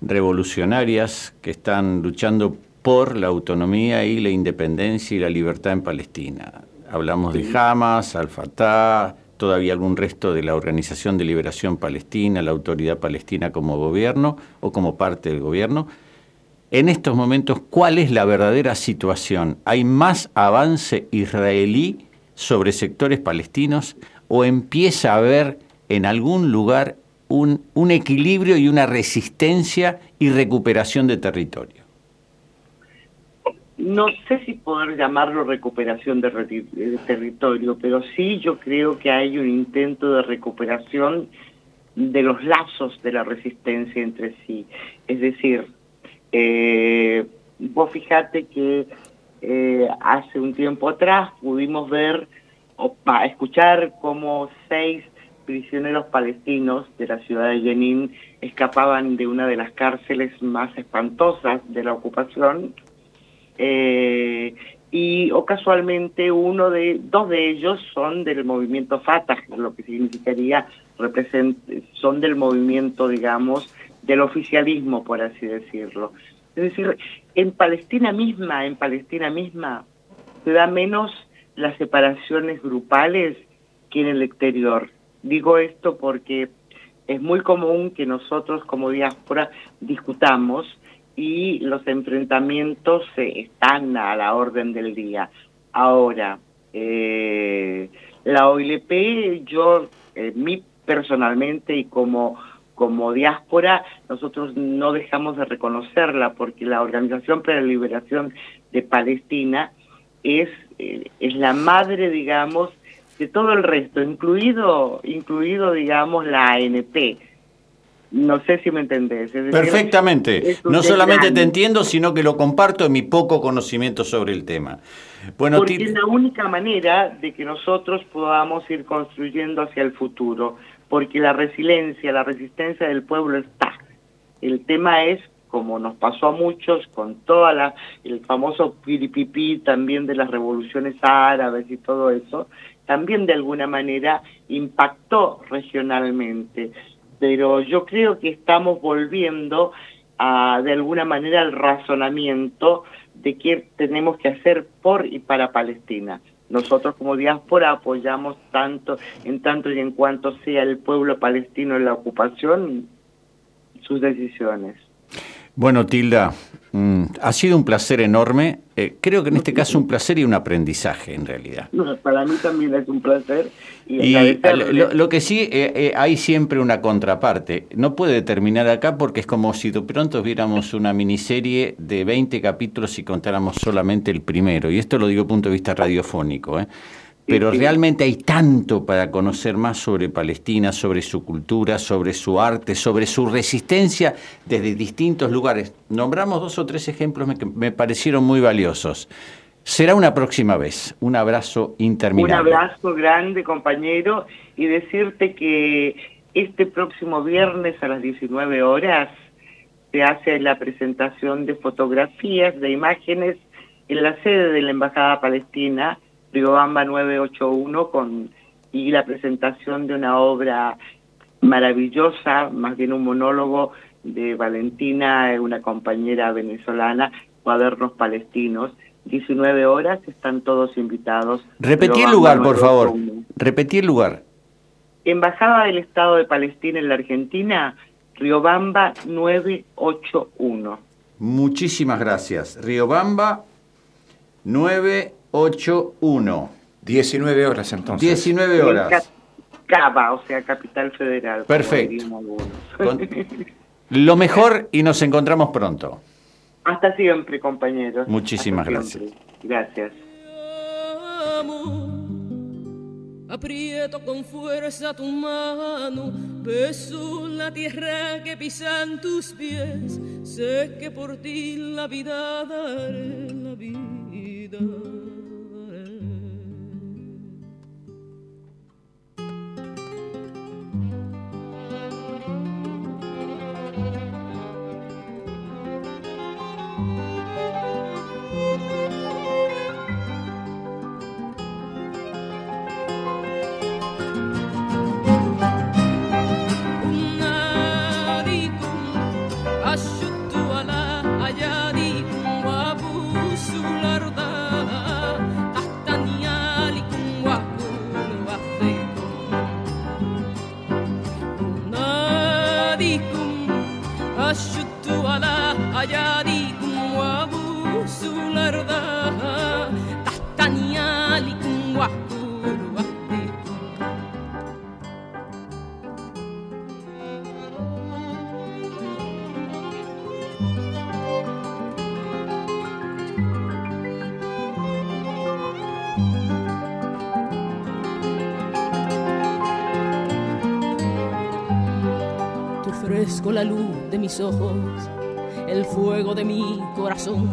revolucionarias que están luchando por la autonomía y la independencia y la libertad en Palestina. Hablamos de Hamas, Al-Fatah, todavía algún resto de la Organización de Liberación Palestina, la Autoridad Palestina como gobierno o como parte del gobierno. En estos momentos, ¿cuál es la verdadera situación? ¿Hay más avance israelí sobre sectores palestinos o empieza a haber en algún lugar un, un equilibrio y una resistencia y recuperación de territorio?
No sé si poder llamarlo recuperación de, territorio, pero sí yo creo que hay un intento de recuperación de los lazos de la resistencia entre sí. Es decir, eh, vos fijate que eh, hace un tiempo atrás pudimos ver o escuchar cómo seis prisioneros palestinos de la ciudad de Jenin escapaban de una de las cárceles más espantosas de la ocupación eh, y o casualmente uno de dos de ellos son del movimiento Fatah, lo que significaría represent, son del movimiento, digamos, del oficialismo, por así decirlo. Es decir, en Palestina misma, en Palestina misma, se da menos las separaciones grupales que en el exterior. Digo esto porque es muy común que nosotros como diáspora discutamos y los enfrentamientos eh, están a la orden del día. Ahora, eh, la OILP, yo, eh, mí personalmente y como, como diáspora, nosotros no dejamos de reconocerla porque la Organización para la Liberación de Palestina es, eh, es la madre, digamos, de todo el resto, incluido, incluido digamos, la ANP. No sé si me entendés. decir,
Perfectamente.
es
No solamente te entiendo, sino que lo comparto en mi poco conocimiento sobre el tema. Bueno,
Porque es la única manera de que nosotros podamos ir construyendo hacia el futuro, porque la resiliencia, la resistencia del pueblo está. El tema es, como nos pasó a muchos, con toda la, el famoso piripipí también de las revoluciones árabes y todo eso, también de alguna manera impactó regionalmente. Pero yo creo que estamos volviendo a, de alguna manera, al razonamiento de qué tenemos que hacer por y para Palestina. Nosotros como diáspora apoyamos tanto, en tanto y en cuanto sea el pueblo palestino en la ocupación, sus decisiones.
Bueno, Tilda, Mm, ha sido un placer enorme. Eh, creo que en este caso un placer y un aprendizaje en realidad.
No, para mí también es un placer. Y,
lo, lo que sí, eh, eh, hay siempre una contraparte. No puede terminar acá porque es como si de pronto viéramos una miniserie de 20 capítulos y contáramos solamente el primero. Y esto lo digo desde punto de vista radiofónico. ¿eh? Pero
sí.
realmente hay tanto para conocer más sobre Palestina, sobre su cultura, sobre su arte, sobre su resistencia desde distintos lugares. Nombramos dos o tres ejemplos que me parecieron muy valiosos. Será una próxima vez. Un abrazo
Un
interminable.
abrazo grande, compañero, y decirte que este próximo viernes a las 19 horas se hace la presentación de fotografías, de imágenes en la sede de la Embajada Palestina, Riobamba 981, con, y la presentación de una obra maravillosa, más bien un monólogo de Valentina, eh, una compañera venezolana, Cuadernos Palestinos. 19 horas, están todos invitados.
Repetí el lugar, por favor.
981.
Repetí el lugar.
Embajada del Estado de Palestina en la Argentina, Riobamba 981.
Muchísimas gracias. Riobamba 981.
19 horas entonces.
19 horas.
Cava, o sea, Capital Federal.
Perfecto. Con- Lo mejor y nos encontramos pronto.
Hasta siempre, compañeros.
Muchísimas
Hasta
gracias.
siempre. Gracias.
Aprieto con fuerza tu mano, beso la tierra que pisan tus pies. Sé que por ti la vida daré, la vida على أياديكم وأبوس الأرض تحت نيالكم وأكون وحدكم Te ofrezco la luz de mis ojos, el fuego de mi corazón.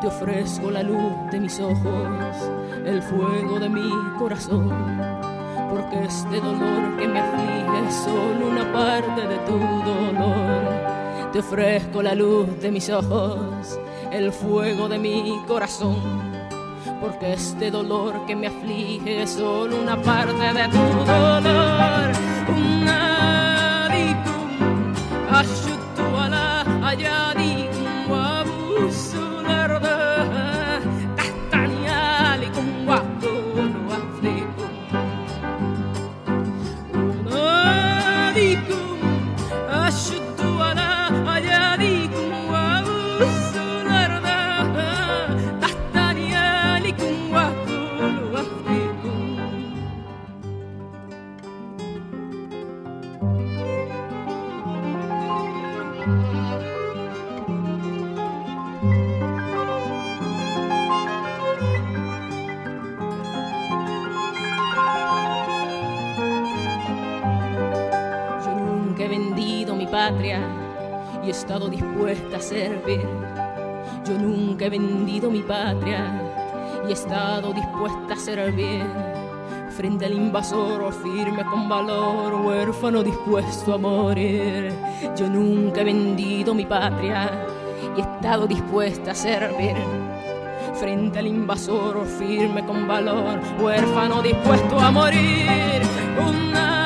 Te ofrezco la luz de mis ojos, el fuego de mi corazón. Porque este dolor que me aflige es solo una parte de tu dolor. Te ofrezco la luz de mis ojos, el fuego de mi corazón. Porque este dolor que me aflige es solo una parte de tu dolor. Una, allá. estado dispuesta a servir. Yo nunca he vendido mi patria y he estado dispuesta a servir. Frente al invasor, firme con valor, huérfano dispuesto a morir. Yo nunca he vendido mi patria y he estado dispuesta a servir. Frente al invasor, firme con valor, huérfano dispuesto a morir. Una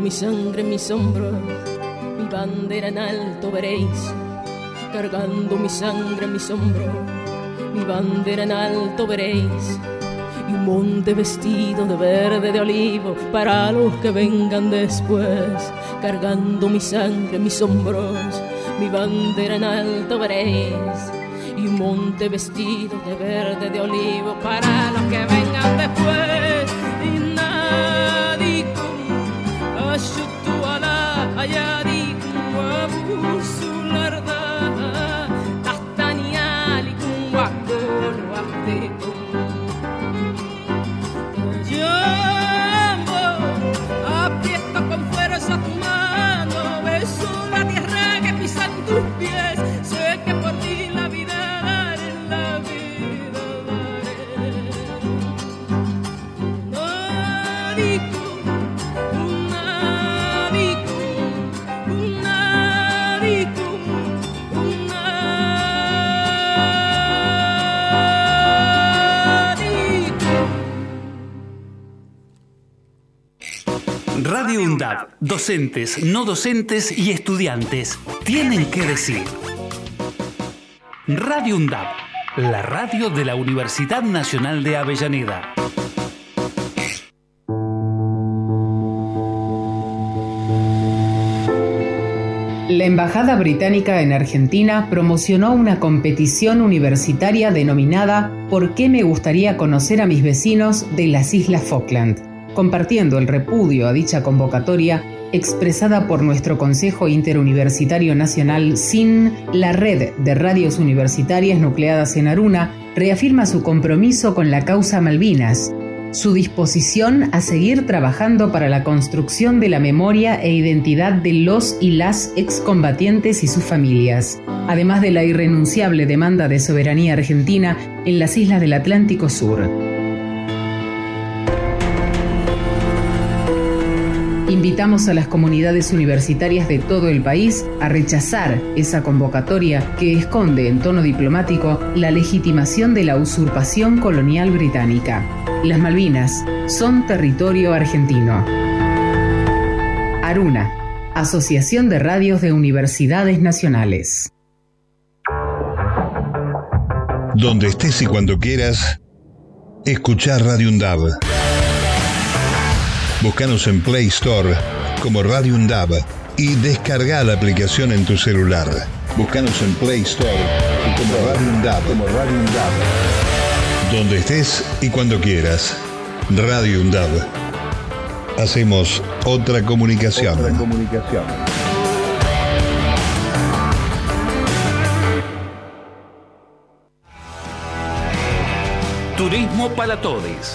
mi sangre en mis hombros, mi bandera en alto veréis, cargando mi sangre en mis hombros, mi bandera en alto veréis, y un monte vestido de verde de olivo para los que vengan después, cargando mi sangre en mis hombros, mi bandera en alto veréis, y un monte vestido de verde de olivo para los que vengan después. Yeah.
Radio UNDAB, docentes, no docentes y estudiantes tienen que decir. Radio UNDAB, la radio de la Universidad Nacional de Avellaneda.
La Embajada Británica en Argentina promocionó una competición universitaria denominada ¿Por qué me gustaría conocer a mis vecinos de las Islas Falkland? Compartiendo el repudio a dicha convocatoria expresada por nuestro Consejo Interuniversitario Nacional SIN, la red de radios universitarias nucleadas en Aruna reafirma su compromiso con la causa Malvinas, su disposición a seguir trabajando para la construcción de la memoria e identidad de los y las excombatientes y sus familias, además de la irrenunciable demanda de soberanía argentina en las islas del Atlántico Sur. Invitamos a las comunidades universitarias de todo el país a rechazar esa convocatoria que esconde en tono diplomático la legitimación de la usurpación colonial británica. Las Malvinas son territorio argentino. Aruna, Asociación de Radios de Universidades Nacionales.
Donde estés y cuando quieras, escuchar Radio UNDAB. Búscanos en Play Store como Radio UNDAB y descarga la aplicación en tu celular. Búscanos en Play Store como Radio UNDAB. Como Radio UNDAB. Donde estés y cuando quieras. Radio UNDAB. Hacemos otra comunicación.
Otra comunicación.
Turismo para todos.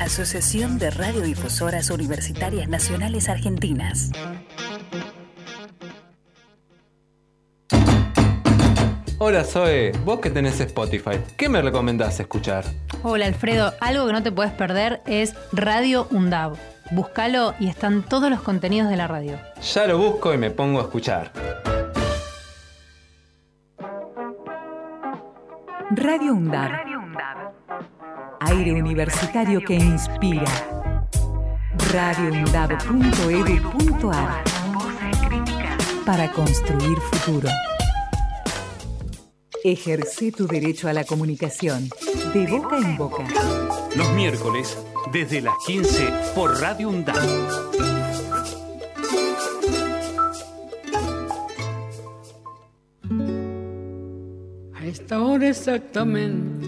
Asociación de Radiodifusoras Universitarias Nacionales Argentinas.
Hola Zoe, vos que tenés Spotify, ¿qué me recomendás escuchar?
Hola Alfredo, algo que no te puedes perder es Radio UNDAB. Búscalo y están todos los contenidos de la radio.
Ya lo busco y me pongo a escuchar.
Radio UNDAB. Aire universitario que inspira. radioundab.edu.ar Para construir futuro. Ejerce tu derecho a la comunicación. De boca en boca.
Los miércoles desde las 15 por Radio UNDAB.
A esta hora exactamente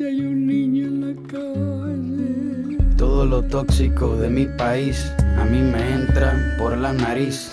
si hay un niño en la calle.
Todo lo tóxico de mi país a mí me entra por la nariz.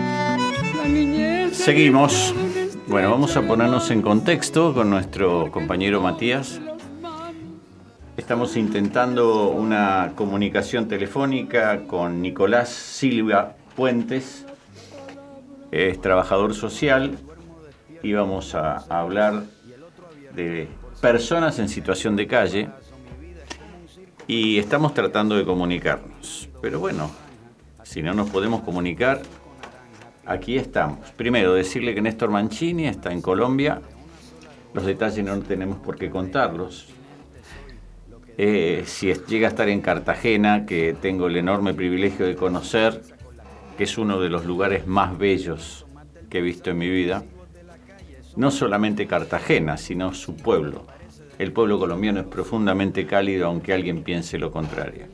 Seguimos. Bueno, vamos a ponernos en contexto con nuestro compañero Matías. Estamos intentando una comunicación telefónica con Nicolás Silva Puentes, es trabajador social y vamos a, a hablar de personas en situación de calle y estamos tratando de comunicarnos. Pero bueno, si no nos podemos comunicar, aquí estamos. Primero, decirle que Néstor Mancini está en Colombia. Los detalles no tenemos por qué contarlos. Eh, si llega a estar en Cartagena, que tengo el enorme privilegio de conocer, que es uno de los lugares más bellos que he visto en mi vida, no solamente Cartagena, sino su pueblo. El pueblo colombiano es profundamente cálido, aunque alguien piense lo contrario.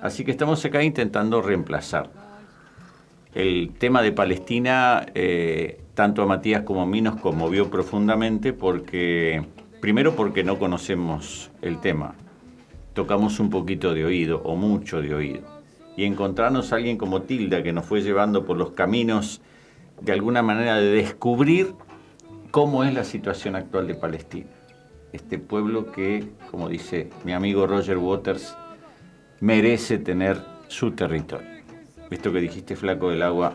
Así que estamos acá intentando reemplazar. El tema de Palestina, eh, tanto a Matías como a mí, nos conmovió profundamente porque, primero porque no conocemos el tema, tocamos un poquito de oído o mucho de oído. Y encontrarnos a alguien como Tilda que nos fue llevando por los caminos de alguna manera de descubrir cómo es la situación actual de Palestina. Este pueblo que, como dice mi amigo Roger Waters, merece tener su territorio. Esto que dijiste, flaco del agua,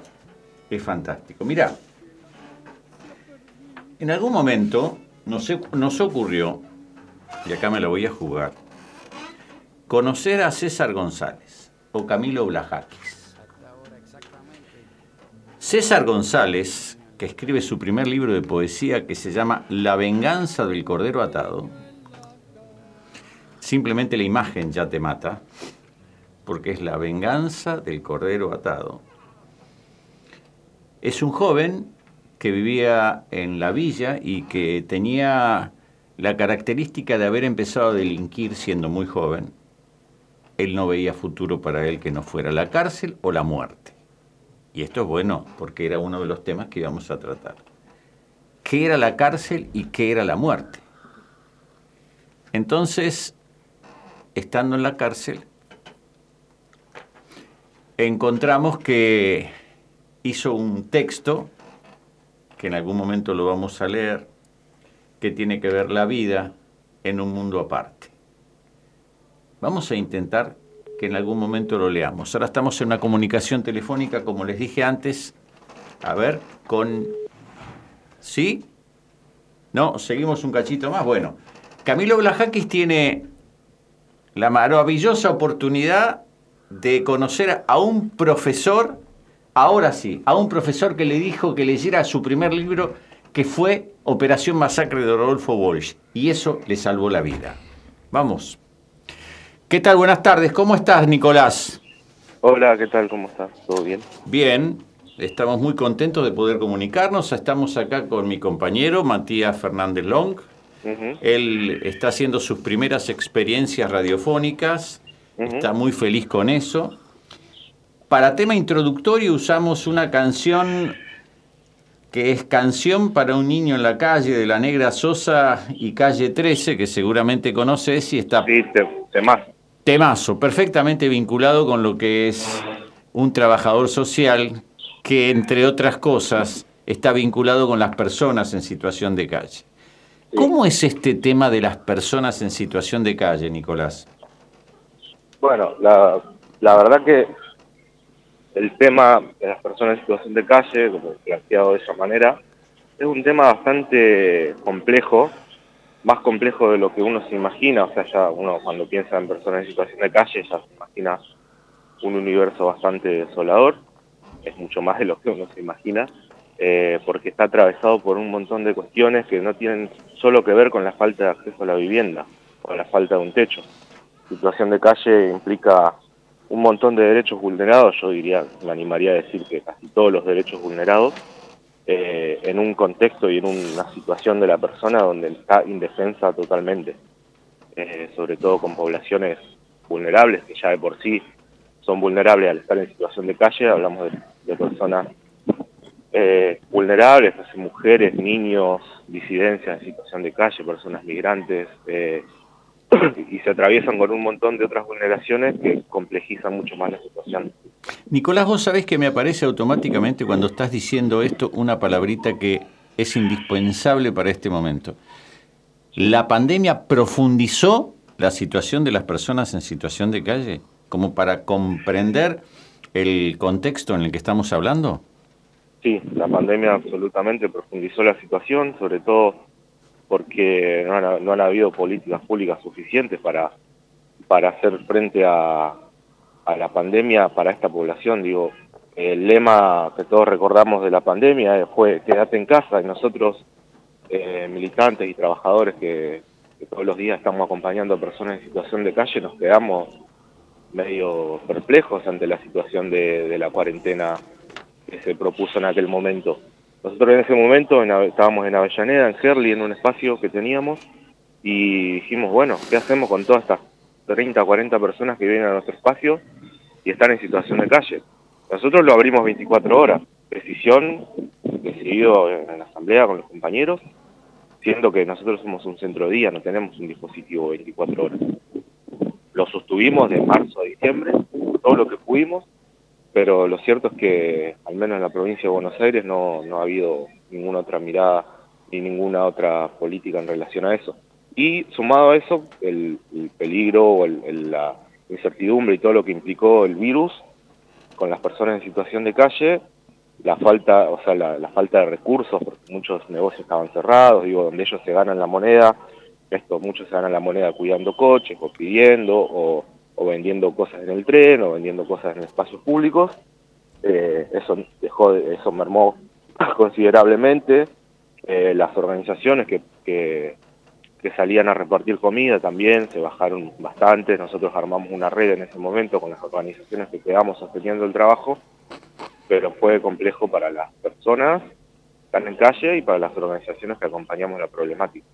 es fantástico. Mira, en algún momento nos, nos ocurrió, y acá me lo voy a jugar, conocer a César González o Camilo Blajakis. César González, que escribe su primer libro de poesía que se llama La venganza del cordero atado, simplemente la imagen ya te mata, porque es la venganza del cordero atado. Es un joven que vivía en la villa y que tenía la característica de haber empezado a delinquir siendo muy joven. Él no veía futuro para él que no fuera la cárcel o la muerte. Y esto es bueno porque era uno de los temas que íbamos a tratar. ¿Qué era la cárcel y qué era la muerte? Entonces, estando en la cárcel, encontramos que hizo un texto, que en algún momento lo vamos a leer, que tiene que ver la vida en un mundo aparte. Vamos a intentar que en algún momento lo leamos. Ahora estamos en una comunicación telefónica, como les dije antes, a ver, con... ¿Sí? No, seguimos un cachito más. Bueno, Camilo Blajakis tiene la maravillosa oportunidad de conocer a un profesor, ahora sí, a un profesor que le dijo que leyera su primer libro, que fue Operación Masacre de Rodolfo Walsh, y eso le salvó la vida. Vamos. ¿Qué tal? Buenas tardes. ¿Cómo estás, Nicolás?
Hola, ¿qué tal? ¿Cómo estás? ¿Todo bien?
Bien, estamos muy contentos de poder comunicarnos. Estamos acá con mi compañero Matías Fernández Long. Él está haciendo sus primeras experiencias radiofónicas, está muy feliz con eso. Para tema introductorio usamos una canción que es Canción para un niño en la calle de la Negra Sosa y Calle 13, que seguramente conoces y está...
Sí, temazo.
Temazo, perfectamente vinculado con lo que es un trabajador social que, entre otras cosas, está vinculado con las personas en situación de calle. ¿Cómo es este tema de las personas en situación de calle, Nicolás?
Bueno, la, la verdad que el tema de las personas en situación de calle, como planteado de esa manera, es un tema bastante complejo, más complejo de lo que uno se imagina, o sea, ya uno cuando piensa en personas en situación de calle ya se imagina un universo bastante desolador, es mucho más de lo que uno se imagina, eh, porque está atravesado por un montón de cuestiones que no tienen solo que ver con la falta de acceso a la vivienda o la falta de un techo. Situación de calle implica un montón de derechos vulnerados, yo diría, me animaría a decir que casi todos los derechos vulnerados, eh, en un contexto y en una situación de la persona donde está indefensa totalmente, eh, sobre todo con poblaciones vulnerables, que ya de por sí son vulnerables al estar en situación de calle, hablamos de, personas eh, vulnerables, mujeres, niños, disidencias en situación de calle, personas migrantes, eh, y se atraviesan con un montón de otras vulneraciones que complejizan mucho más la situación.
Nicolás, vos sabés que me aparece automáticamente cuando estás diciendo esto una palabrita que es indispensable para este momento. ¿La pandemia profundizó la situación de las personas en situación de calle? Como para comprender el contexto en el que estamos hablando.
Sí, la pandemia absolutamente profundizó la situación, sobre todo porque no han, habido políticas públicas suficientes para, para hacer frente a, la pandemia para esta población. Digo, el lema que todos recordamos de la pandemia fue quédate en casa y nosotros, eh, militantes y trabajadores que, todos los días estamos acompañando a personas en situación de calle, nos quedamos medio perplejos ante la situación de la cuarentena que se propuso en aquel momento. Nosotros en ese momento en estábamos en Avellaneda, en Herli, en un espacio que teníamos, y dijimos, bueno, ¿qué hacemos con todas estas 30, 40 personas que vienen a nuestro espacio y están en situación de calle? Nosotros lo abrimos 24 horas, decisión decidido en la asamblea con los compañeros, siendo que nosotros somos un centro de día, no tenemos un dispositivo 24 horas. Lo sostuvimos de marzo a diciembre, todo lo que pudimos, pero lo cierto es que al menos en la provincia de Buenos Aires no, no ha habido ninguna otra mirada ni ninguna otra política en relación a eso. Y sumado a eso, el, el peligro o el- la incertidumbre y todo lo que implicó el virus con las personas en situación de calle, la falta, o sea, la, la falta de recursos, porque muchos negocios estaban cerrados, digo, donde ellos se ganan la moneda, esto, muchos se ganan la moneda cuidando coches, o pidiendo, o, o vendiendo cosas en el tren, o vendiendo cosas en espacios públicos, eh, eso dejó, de- eso mermó considerablemente, eh, las organizaciones que, que, que salían a repartir comida también se bajaron bastante, nosotros armamos una red en ese momento con las organizaciones que quedamos sosteniendo el trabajo, pero fue complejo para las personas están en calle y para las organizaciones que acompañamos la problemática.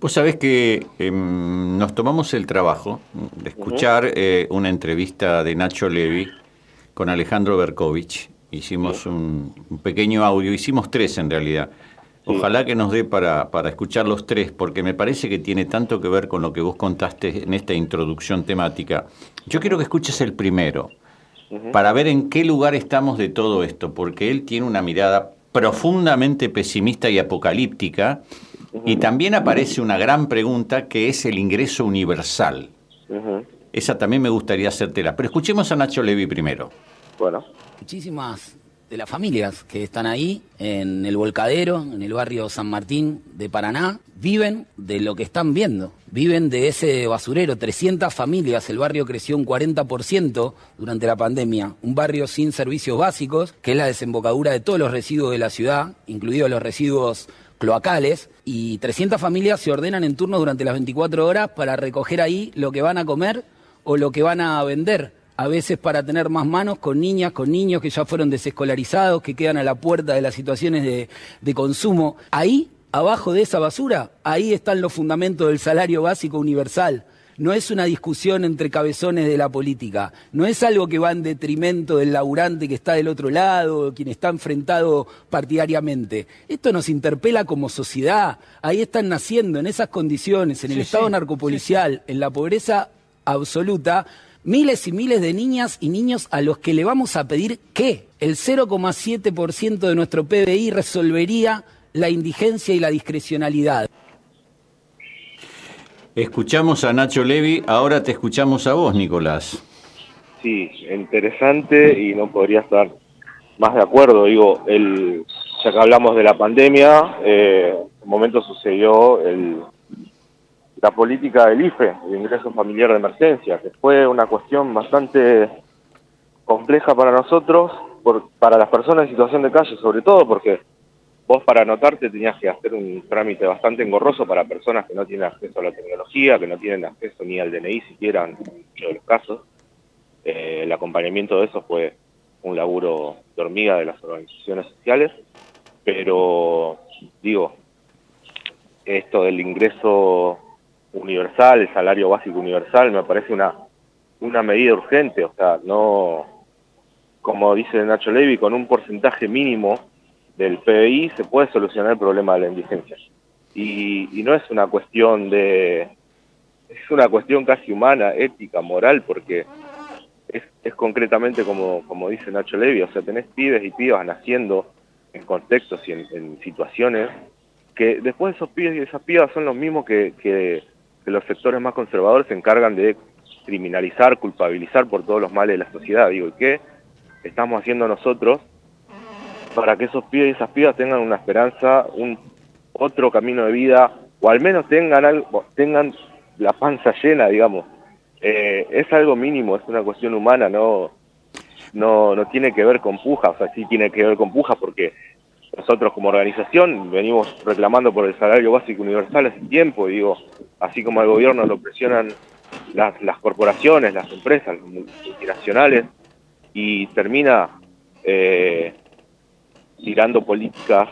Vos sabés que em, nos tomamos el trabajo de escuchar eh, una entrevista de Nacho Levi con Alejandro Berkovich. Hicimos un, un pequeño audio, hicimos tres en realidad. Ojalá que nos dé para, para escuchar los tres, porque me parece que tiene tanto que ver con lo que vos contaste en esta introducción temática. Yo quiero que escuches el primero, para ver en qué lugar estamos de todo esto, porque él tiene una mirada profundamente pesimista y apocalíptica, y también aparece una gran pregunta que es el ingreso universal. Esa también me gustaría hacértela, pero escuchemos a Nacho Levi primero.
Bueno.
Muchísimas
de las familias que están ahí en el Volcadero, en el barrio San Martín de Paraná, viven de lo que están viendo, viven de ese basurero. 300 familias, el barrio creció un 40% durante la pandemia, un barrio sin servicios básicos, que es la desembocadura de todos los residuos de la ciudad, incluidos los residuos cloacales, y 300 familias se ordenan en turno durante las 24 horas para recoger ahí lo que van a comer o lo que van a vender a veces para tener más manos con niñas, con niños que ya fueron desescolarizados, que quedan a la puerta de las situaciones de, de consumo. Ahí, abajo de esa basura, ahí están los fundamentos del salario básico universal. No es una discusión entre cabezones de la política, no es algo que va en detrimento del laburante que está del otro lado, quien está enfrentado partidariamente. Esto nos interpela como sociedad. Ahí están naciendo en esas condiciones, en el
Sí,
estado
sí,
narcopolicial, en la pobreza absoluta, miles y miles de niñas y niños a los que le vamos a pedir que el 0,7% de nuestro PBI resolvería la indigencia y la discrecionalidad.
Escuchamos a Nacho Levi, ahora te escuchamos a vos, Nicolás.
Sí, interesante y no podría estar más de acuerdo. Digo, el, ya que hablamos de la pandemia, eh, en un momento sucedió el, la política del IFE, el ingreso familiar de emergencia, que fue una cuestión bastante compleja para nosotros, por, para las personas en situación de calle, sobre todo porque vos para anotarte tenías que hacer un trámite bastante engorroso para personas que no tienen acceso a la tecnología, que no tienen acceso ni al DNI siquiera en muchos de los casos. Eh, el acompañamiento de eso fue un laburo de hormiga de las organizaciones sociales, pero digo, esto del ingreso universal, el salario básico universal, me parece una, una medida urgente, o sea, no, como dice Nacho Levi, con un porcentaje mínimo del PBI se puede solucionar el problema de la indigencia. Y, y no es una cuestión de, es una cuestión casi humana, ética, moral, porque es, es concretamente como, como dice Nacho Levi, o sea, tenés pibes y pibas naciendo en contextos y en, en situaciones que después esos pibes y esas pibas son los mismos que, que, que los sectores más conservadores se encargan de criminalizar, culpabilizar por todos los males de la sociedad. Digo, ¿y qué estamos haciendo nosotros para que esos pibes y esas pibas tengan una esperanza, un otro camino de vida, o al menos tengan algo, tengan la panza llena, digamos? Eh, es algo mínimo, es una cuestión humana, no, no, no tiene que ver con puja, o sea, sí tiene que ver con puja porque nosotros como organización venimos reclamando por el salario básico universal hace tiempo, y digo, así como al gobierno lo presionan las, corporaciones, las empresas, las multinacionales, y termina eh, tirando políticas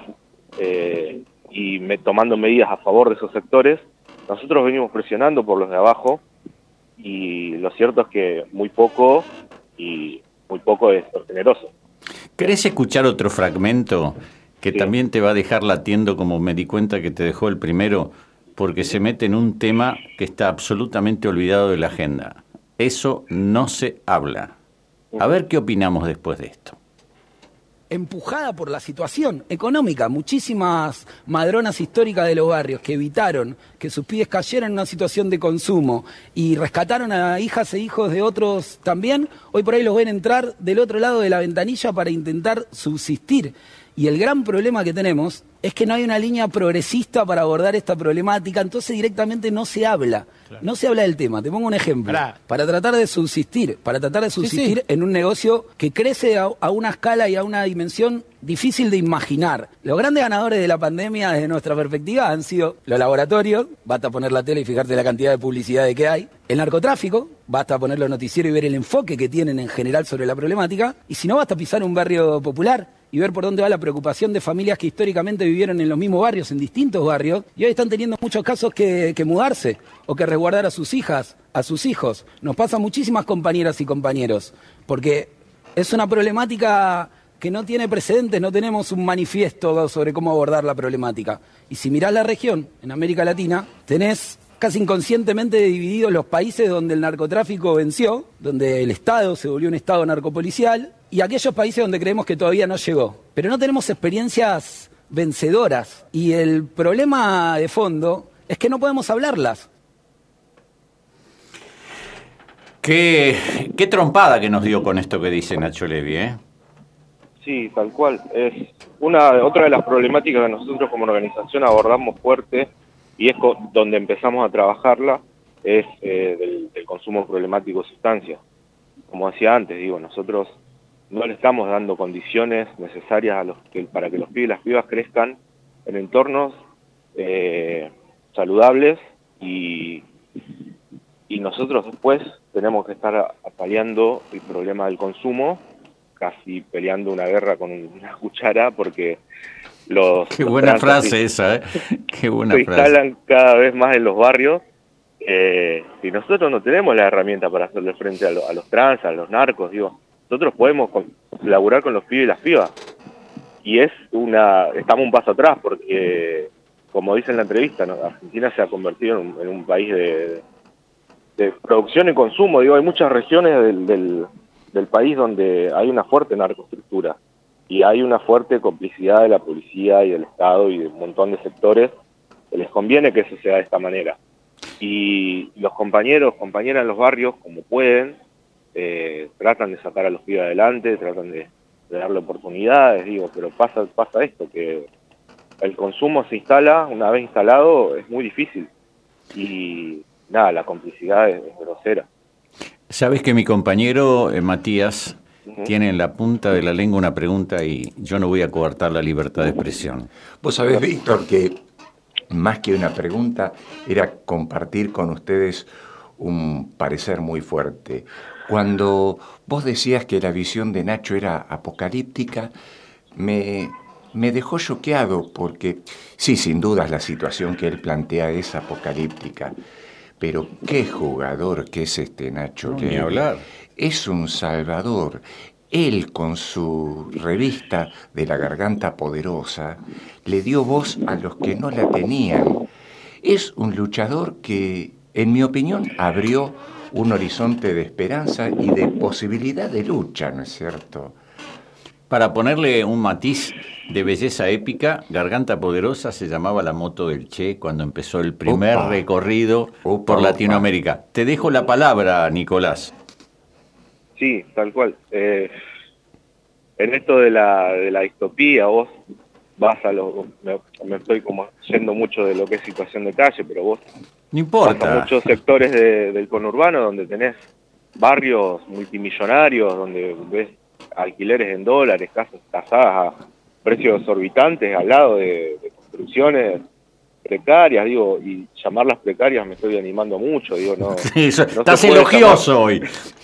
eh, y tomando medidas a favor de esos sectores, nosotros venimos presionando por los de abajo y lo cierto es que muy poco y muy poco es generoso.
¿Querés escuchar otro fragmento que también te va a dejar latiendo como me di cuenta que te dejó el primero? Porque se mete en un tema que está absolutamente olvidado de la agenda. Eso no se habla. A ver qué opinamos después de esto.
empujada por la situación económica. Muchísimas madronas históricas de los barrios que evitaron que sus pibes cayeran en una situación de consumo y rescataron a hijas e hijos de otros también, hoy por ahí los ven entrar del otro lado de la ventanilla para intentar subsistir. Y el gran problema que tenemos es que no hay una línea progresista para abordar esta problemática, entonces directamente no se habla. No se habla del tema. Te pongo un ejemplo. Para tratar de subsistir, para tratar de subsistir en un negocio que crece a, a una escala y a una dimensión difícil de imaginar. Los grandes ganadores de la pandemia, desde nuestra perspectiva, han sido los laboratorios, basta poner la tele y fijarte la cantidad de publicidad de que hay, el narcotráfico, basta poner los noticieros y ver el enfoque que tienen en general sobre la problemática, y si no, basta pisar un barrio popular y ver por dónde va la preocupación de familias que históricamente vivieron en los mismos barrios, en distintos barrios, y hoy están teniendo muchos casos que, mudarse o que resguardar a sus hijas, a sus hijos. Nos pasa a muchísimas compañeras y compañeros, porque es una problemática que no tiene precedentes, no tenemos un manifiesto sobre cómo abordar la problemática. Y si mirás la región, en América Latina, tenés casi inconscientemente divididos los países donde el narcotráfico venció, donde el Estado se volvió un Estado narcopolicial, y aquellos países donde creemos que todavía no llegó. Pero no tenemos experiencias vencedoras. Y el problema de fondo es que no podemos hablarlas.
Qué, qué trompada que nos dio con esto que dice Nacho Levi, ¿eh?
Sí, tal cual. Es una otra de las problemáticas que nosotros como organización abordamos fuerte y es donde empezamos a trabajarla es eh, del, del consumo problemático de sustancias. Como decía antes, digo, nosotros no le estamos dando condiciones necesarias a los que, para que los pibes y las pibas crezcan en entornos eh, saludables y, y nosotros después tenemos que estar paliando el problema del consumo, casi peleando una guerra con una cuchara porque los...
Qué buena frase esa, ¿eh? Qué buena
se
frase.
instalan cada vez más en los barrios eh, y nosotros no tenemos la herramienta para hacerle frente a, lo- a los trans, a los narcos, digo. Nosotros podemos con- laburar con los pibes y las pibas. Y es una, estamos un paso atrás porque, como dice en la entrevista, ¿no? Argentina se ha convertido en un, en un país de, de producción y consumo. Digo, hay muchas regiones del, del, del país donde hay una fuerte narcoestructura y hay una fuerte complicidad de la policía y del Estado y de un montón de sectores que les conviene que eso sea de esta manera. Y los compañeros, compañeras en los barrios, como pueden, eh, tratan de sacar a los pibes adelante, tratan de, de darle oportunidades, digo, pero pasa, pasa esto, que el consumo se instala, una vez instalado es muy difícil. Y nada, la complicidad es, es grosera.
Sabes que mi compañero eh, Matías tiene en la punta de la lengua una pregunta y yo no voy a coartar la libertad de expresión.
Vos sabés, Víctor, que más que una pregunta era compartir con ustedes un parecer muy fuerte. Cuando vos decías que la visión de Nacho era apocalíptica, me, me dejó choqueado porque sí, sin dudas la situación que él plantea es apocalíptica. Pero qué jugador que es este Nacho
No, ni hablar.
Es un salvador. Él con su revista de la garganta poderosa le dio voz a los que no la tenían. Es un luchador que, en mi opinión, abrió un horizonte de esperanza y de posibilidad de lucha, ¿no es cierto?
Para ponerle un matiz de belleza épica, Garganta Poderosa se llamaba la moto del Che cuando empezó el primer
Opa.
recorrido
Opa,
por
opa.
Latinoamérica. Te dejo la palabra, Nicolás.
Sí, tal cual. Eh, en esto de la, de la distopía, vos vas a lo... Me, me estoy como yendo mucho de lo que es situación de calle, pero vos
No importa.
muchos sectores de- del conurbano donde tenés barrios multimillonarios, donde ves alquileres en dólares, casas tasadas a precios exorbitantes al lado de, de construcciones precarias, digo, y llamarlas precarias me estoy animando mucho, digo, no... Se
estás elogioso
llamar-
hoy.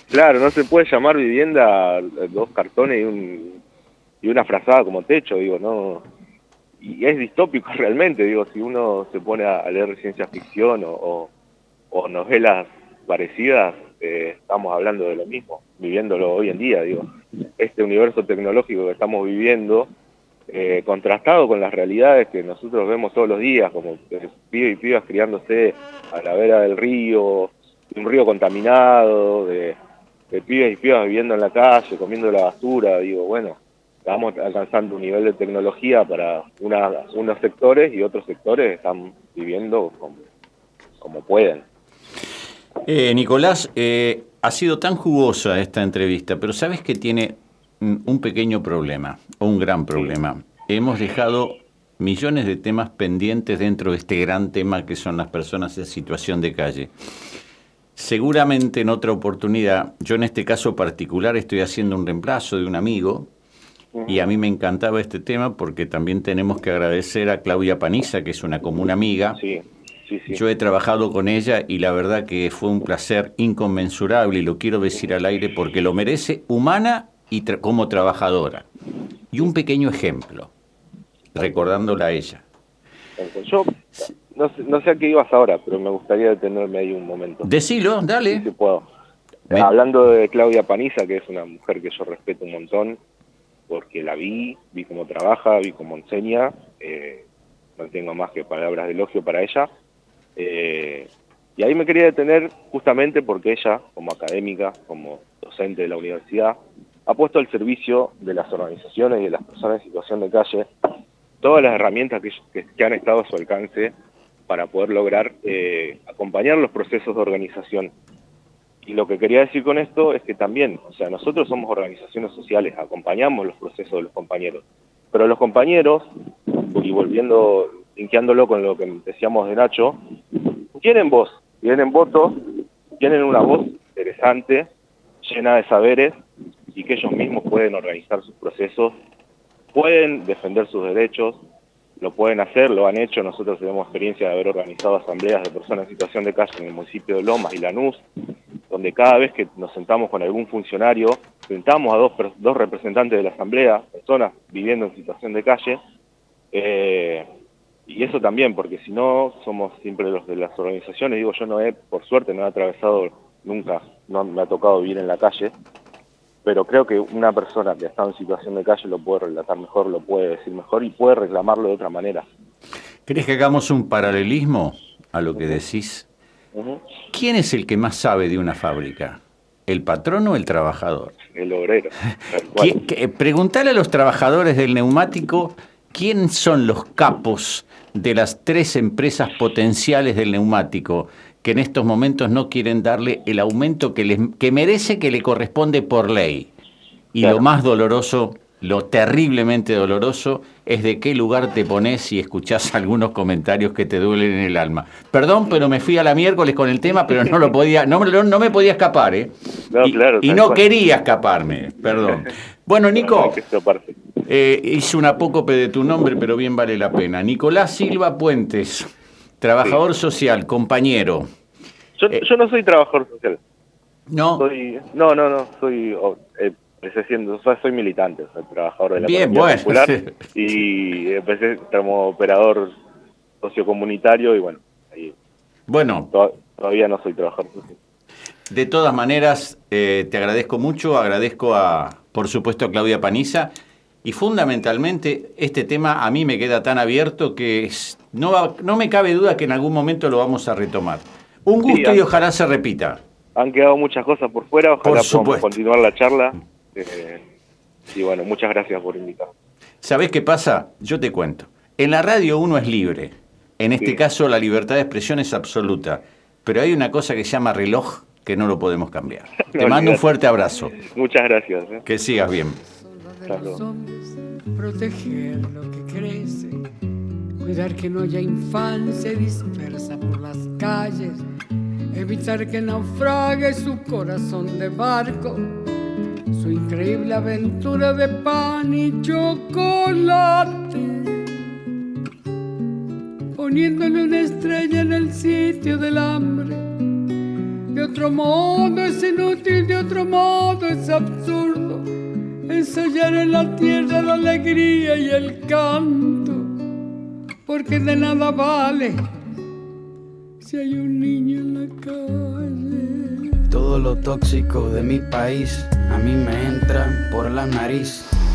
Claro, no se puede llamar vivienda eh, dos cartones y, un, y una frazada como techo, digo, no. Y es distópico realmente, digo, si uno se pone a, leer ciencia ficción o, o- o novelas parecidas, eh, estamos hablando de lo mismo, viviéndolo hoy en día, digo. Este universo tecnológico que estamos viviendo, eh, contrastado con las realidades que nosotros vemos todos los días, como eh, pibes y pibas criándose a la vera del río, de un río contaminado, de pibes y pibas viviendo en la calle, comiendo la basura, digo, bueno, estamos alcanzando un nivel de tecnología para una- unos sectores y otros sectores están viviendo como, como pueden.
Eh, Nicolás, eh, ha sido tan jugosa esta entrevista, pero sabes que tiene un pequeño problema, o un gran problema. Hemos dejado millones de temas pendientes dentro de este gran tema que son las personas en situación de calle. Seguramente en otra oportunidad, yo en este caso particular estoy haciendo un reemplazo de un amigo y a mí me encantaba este tema porque también tenemos que agradecer a Claudia Paniza, que es una común amiga.
Sí, sí, sí.
Yo he trabajado con ella y la verdad que fue un placer inconmensurable y lo quiero decir al aire porque lo merece humana y tra- como trabajadora. Y un pequeño ejemplo, recordándola a ella.
Yo no sé, no sé a qué ibas ahora, pero me gustaría detenerme ahí un momento.
Decilo, dale.
Si puedo.
Me-
Hablando de Claudia Paniza, que es una mujer que yo respeto un montón, porque la vi, vi cómo trabaja, vi cómo enseña, eh, no tengo más que palabras de elogio para ella. Eh, y ahí me quería detener justamente porque ella, como académica, como docente de la universidad, ha puesto al servicio de las organizaciones y de las personas en situación de calle todas las herramientas que, que- han estado a su alcance para poder lograr eh, acompañar los procesos de organización. Y lo que quería decir con esto es que también, o sea, nosotros somos organizaciones sociales, acompañamos los procesos de los compañeros, pero los compañeros, y volviendo, linkeándolo con lo que decíamos de Nacho, tienen voz, tienen voto, tienen una voz interesante, llena de saberes, y que ellos mismos pueden organizar sus procesos, pueden defender sus derechos, lo pueden hacer, lo han hecho, nosotros tenemos experiencia de haber organizado asambleas de personas en situación de calle en el municipio de Lomas y Lanús, donde cada vez que nos sentamos con algún funcionario, sentamos a dos, dos representantes de la asamblea, personas viviendo en situación de calle, eh, y eso también, porque si no, somos siempre los de las organizaciones, digo, yo no he, por suerte, no he atravesado nunca, no me ha tocado vivir en la calle, pero creo que una persona que ha estado en situación de calle lo puede relatar mejor, lo puede decir mejor y puede reclamarlo de otra manera.
¿Querés que hagamos un paralelismo a lo que decís? ¿Quién es el que más sabe de una fábrica? ¿El patrón o el trabajador?
El obrero. tal cual.
¿Qui- que- Preguntale a los trabajadores del neumático quién son los capos de las tres empresas potenciales del neumático que en estos momentos no quieren darle el aumento que, les, que merece que le corresponde por ley. Y lo más doloroso, lo terriblemente doloroso, es de qué lugar te pones y escuchás algunos comentarios que te duelen en el alma. Perdón, pero me fui a la miércoles con el tema, pero no lo podía, no, me lo- no me podía escapar, ¿eh?
No,
y,
claro,
y
tal
no
cual.
quería escaparme, perdón. Bueno, Nico, eh, hice un apócope de tu nombre, pero bien vale la pena. Nicolás Silva Puentes, trabajador social, compañero.
Yo, yo no soy trabajador social.
Eh. No.
Soy, no, no, no, soy, eh, empecé siendo, o sea, soy militante, soy trabajador de la
Bien, bueno,
popular
sí.
y empecé como operador sociocomunitario y bueno, ahí
Bueno,
to- todavía no soy trabajador social.
de todas maneras, eh, te agradezco mucho, agradezco a, por supuesto, a Claudia Paniza. Y fundamentalmente, este tema a mí me queda tan abierto que no, no me cabe duda que en algún momento lo vamos a retomar. Un
Sí,
gusto y ojalá se repita.
Han quedado muchas cosas por fuera, ojalá
Por
podamos continuar la charla. eh, y bueno, muchas gracias por invitar.
¿Sabés qué pasa? Yo te cuento. En la radio uno es libre. En este
Sí.
caso la libertad de expresión es absoluta. Pero hay una cosa que se llama reloj que no lo podemos cambiar. Te mando un fuerte abrazo.
Muchas gracias. eh.
Que sigas bien.
de los hombres, proteger lo que crece, cuidar que no haya infancia dispersa por las calles, evitar que naufrague su corazón de barco, su increíble aventura de pan y chocolate, poniéndole una estrella en el sitio del hambre. De otro modo es inútil, de otro modo es absurdo ensayar en la tierra la alegría y el canto, porque de nada vale si hay un niño en la calle.
Todo lo tóxico de mi país a mí me entra por la nariz.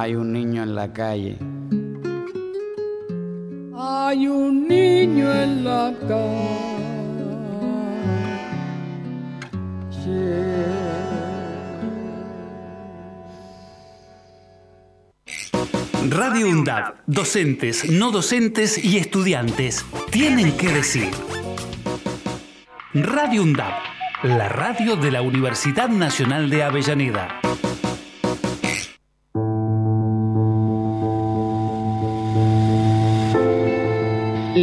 hay un niño en la calle.
Hay un niño en la
Radio UNDAB, docentes, no docentes y estudiantes tienen que decir. Radio UNDAB, la radio de la Universidad Nacional de Avellaneda.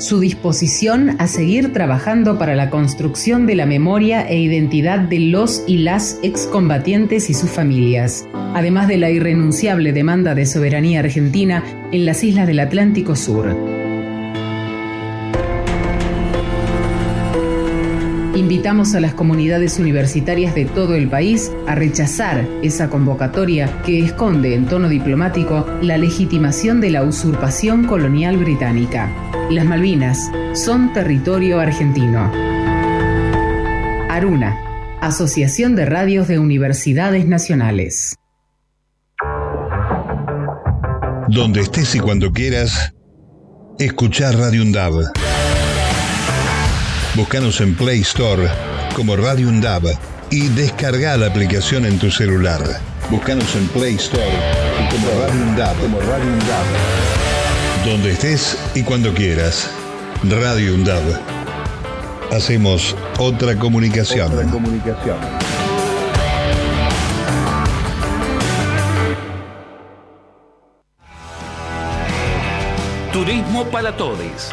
su disposición a seguir trabajando para la construcción de la memoria e identidad de los y las excombatientes y sus familias, además de la irrenunciable demanda de soberanía argentina en las islas del Atlántico Sur. Invitamos a las comunidades universitarias de todo el país a rechazar esa convocatoria que esconde en tono diplomático la legitimación de la usurpación colonial británica. Las Malvinas son territorio argentino. Aruna, Asociación de Radios de Universidades Nacionales.
Donde estés y cuando quieras, escuchar Radio UNDAB. Búscanos en Play Store como Radio UNDAB y descarga la aplicación en tu celular. Búscanos en Play Store como Radio UNDAB. Como Radio UNDAB. Donde estés y cuando quieras. Radio UNDAB. Hacemos otra comunicación.
Otra comunicación.
Turismo para todos.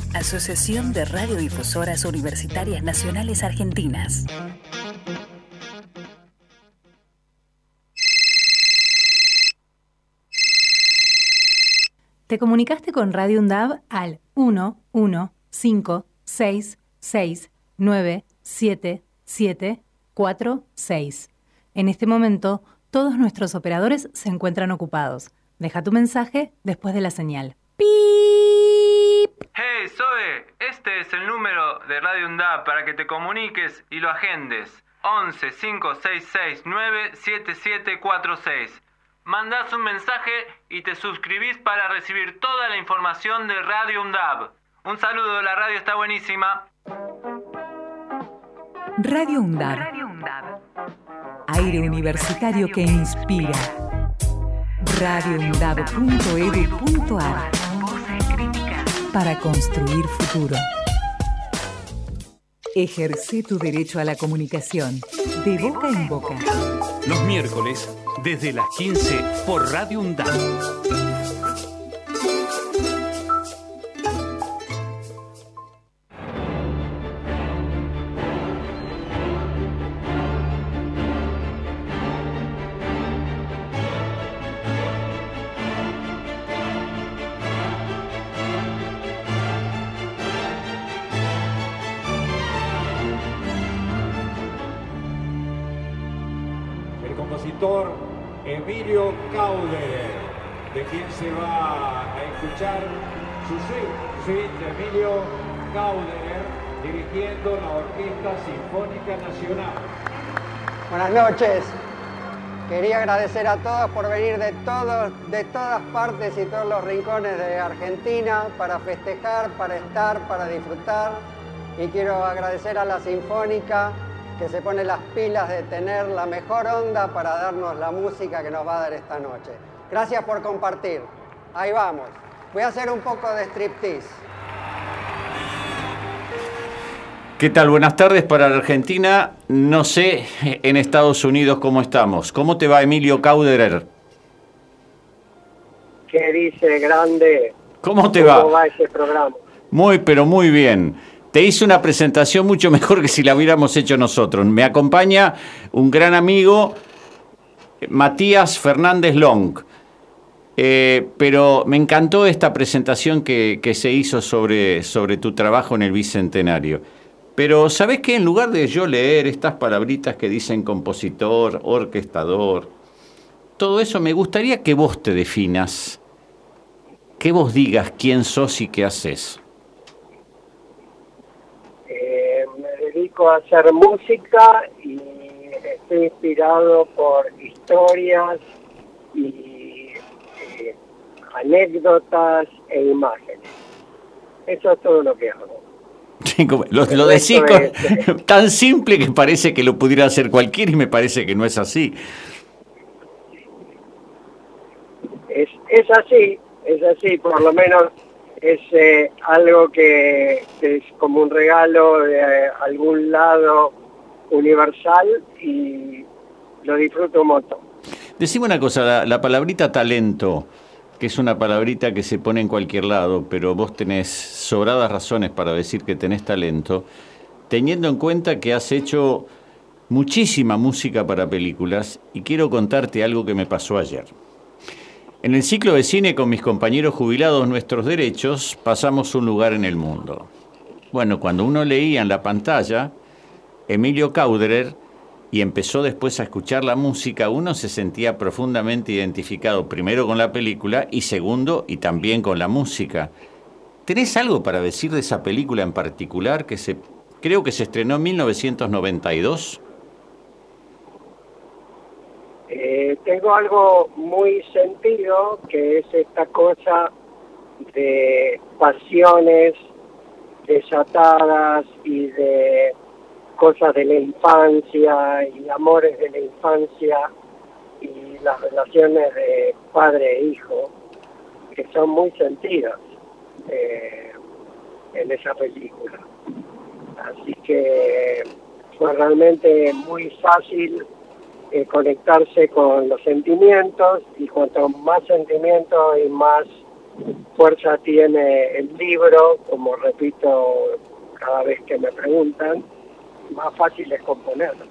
Asociación de Radiodifusoras Universitarias Nacionales Argentinas.
Te comunicaste con Radio UNDAB al 1 1 5 6 6 9 7 7 4 6. En este momento, Todos nuestros operadores se encuentran ocupados. Deja tu mensaje después de la señal.
Hey, Zoe, este es el número de Radio UNDAP para que te comuniques y lo agendes. 11 566 97746. Mandás un mensaje y te suscribís para recibir toda la información de Radio UNDAB. Un saludo, la radio está buenísima.
Radio UNDAB. Aire universitario que inspira. radioundab.edu.ar Para construir futuro. Ejerce tu derecho a la comunicación. De boca en boca.
Los miércoles, desde las 15 por Radio UNDAP.
Se va a escuchar su suite, suite de Emilio Cauderer, dirigiendo la Orquesta Sinfónica Nacional.
Buenas noches. Quería agradecer a todos por venir de, todos, de todas partes y todos los rincones de Argentina para festejar, para estar, para disfrutar. Y quiero agradecer a la Sinfónica que se pone las pilas de tener la mejor onda para darnos la música que nos va a dar esta noche. Gracias por compartir. Ahí vamos. Voy a hacer un poco de striptease.
¿Qué tal? Buenas tardes para la Argentina. No sé en Estados Unidos cómo estamos. ¿Cómo te va Emilio Cauderer?
¿Qué dice grande?
¿Cómo te va?
¿Cómo va ese programa?
Muy, pero muy bien. Te hice una presentación mucho mejor que si la hubiéramos hecho nosotros. Me acompaña un gran amigo, Matías Fernández Long. Eh, pero me encantó esta presentación que, se hizo sobre, sobre tu trabajo en el Bicentenario. Pero ¿sabés qué? En lugar de yo leer estas palabritas que dicen compositor, orquestador, todo eso, me gustaría que vos te definas, que vos digas quién sos y qué haces.
Eh, me dedico a hacer música y estoy inspirado por historias y anécdotas e imágenes. Eso es todo lo que hago.
Sí, como- Lo, decís con- tan simple que parece que lo pudiera hacer cualquiera y me parece que no es así.
Es, es así, es así, por lo menos es eh, algo que, que es como un regalo de eh, algún lado universal y lo disfruto un montón.
Decime una cosa, la, la palabrita talento, que es una palabrita que se pone en cualquier lado, pero vos tenés sobradas razones para decir que tenés talento, teniendo en cuenta que has hecho muchísima música para películas y quiero contarte algo que me pasó ayer. En el ciclo de cine con mis compañeros jubilados Nuestros Derechos pasamos un lugar en el mundo. Bueno, cuando uno leía en la pantalla Emilio Cauderer y empezó después a escuchar la música, uno se sentía profundamente identificado primero con la película y segundo y también con la música. ¿Tenés algo para decir de esa película en particular que se creo que se estrenó en 1992?
Eh, tengo algo muy sentido que es esta cosa de pasiones desatadas y de cosas de la infancia y amores de la infancia y las relaciones de padre e hijo que son muy sentidas eh, en esa película. Así que fue realmente muy fácil eh, conectarse con los sentimientos y cuanto más sentimientos y más fuerza tiene el libro, como repito cada vez que me preguntan, más fácil es componerlo.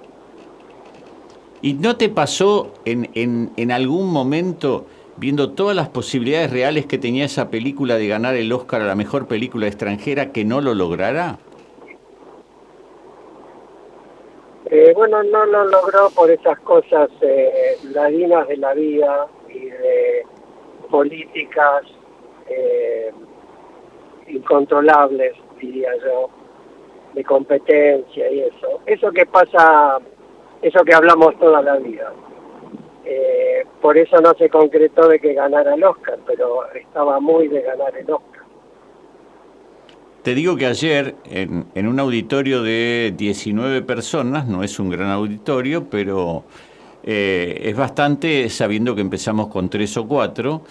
¿Y no te pasó en, en, en algún momento, viendo todas las posibilidades reales que tenía esa película de ganar el Oscar a la mejor película extranjera, que no lo lograra?
Eh, bueno, no lo logró por esas cosas eh, ladinas de la vida y de políticas eh, incontrolables, diría yo, de competencia y eso. Eso que pasa, eso que hablamos toda la vida. Eh, por eso no se concretó de que ganara el Oscar, pero estaba muy de ganar el Oscar.
Te digo que ayer en, en un auditorio de 19 personas, no es un gran auditorio, pero eh, es bastante sabiendo que empezamos con tres o cuatro,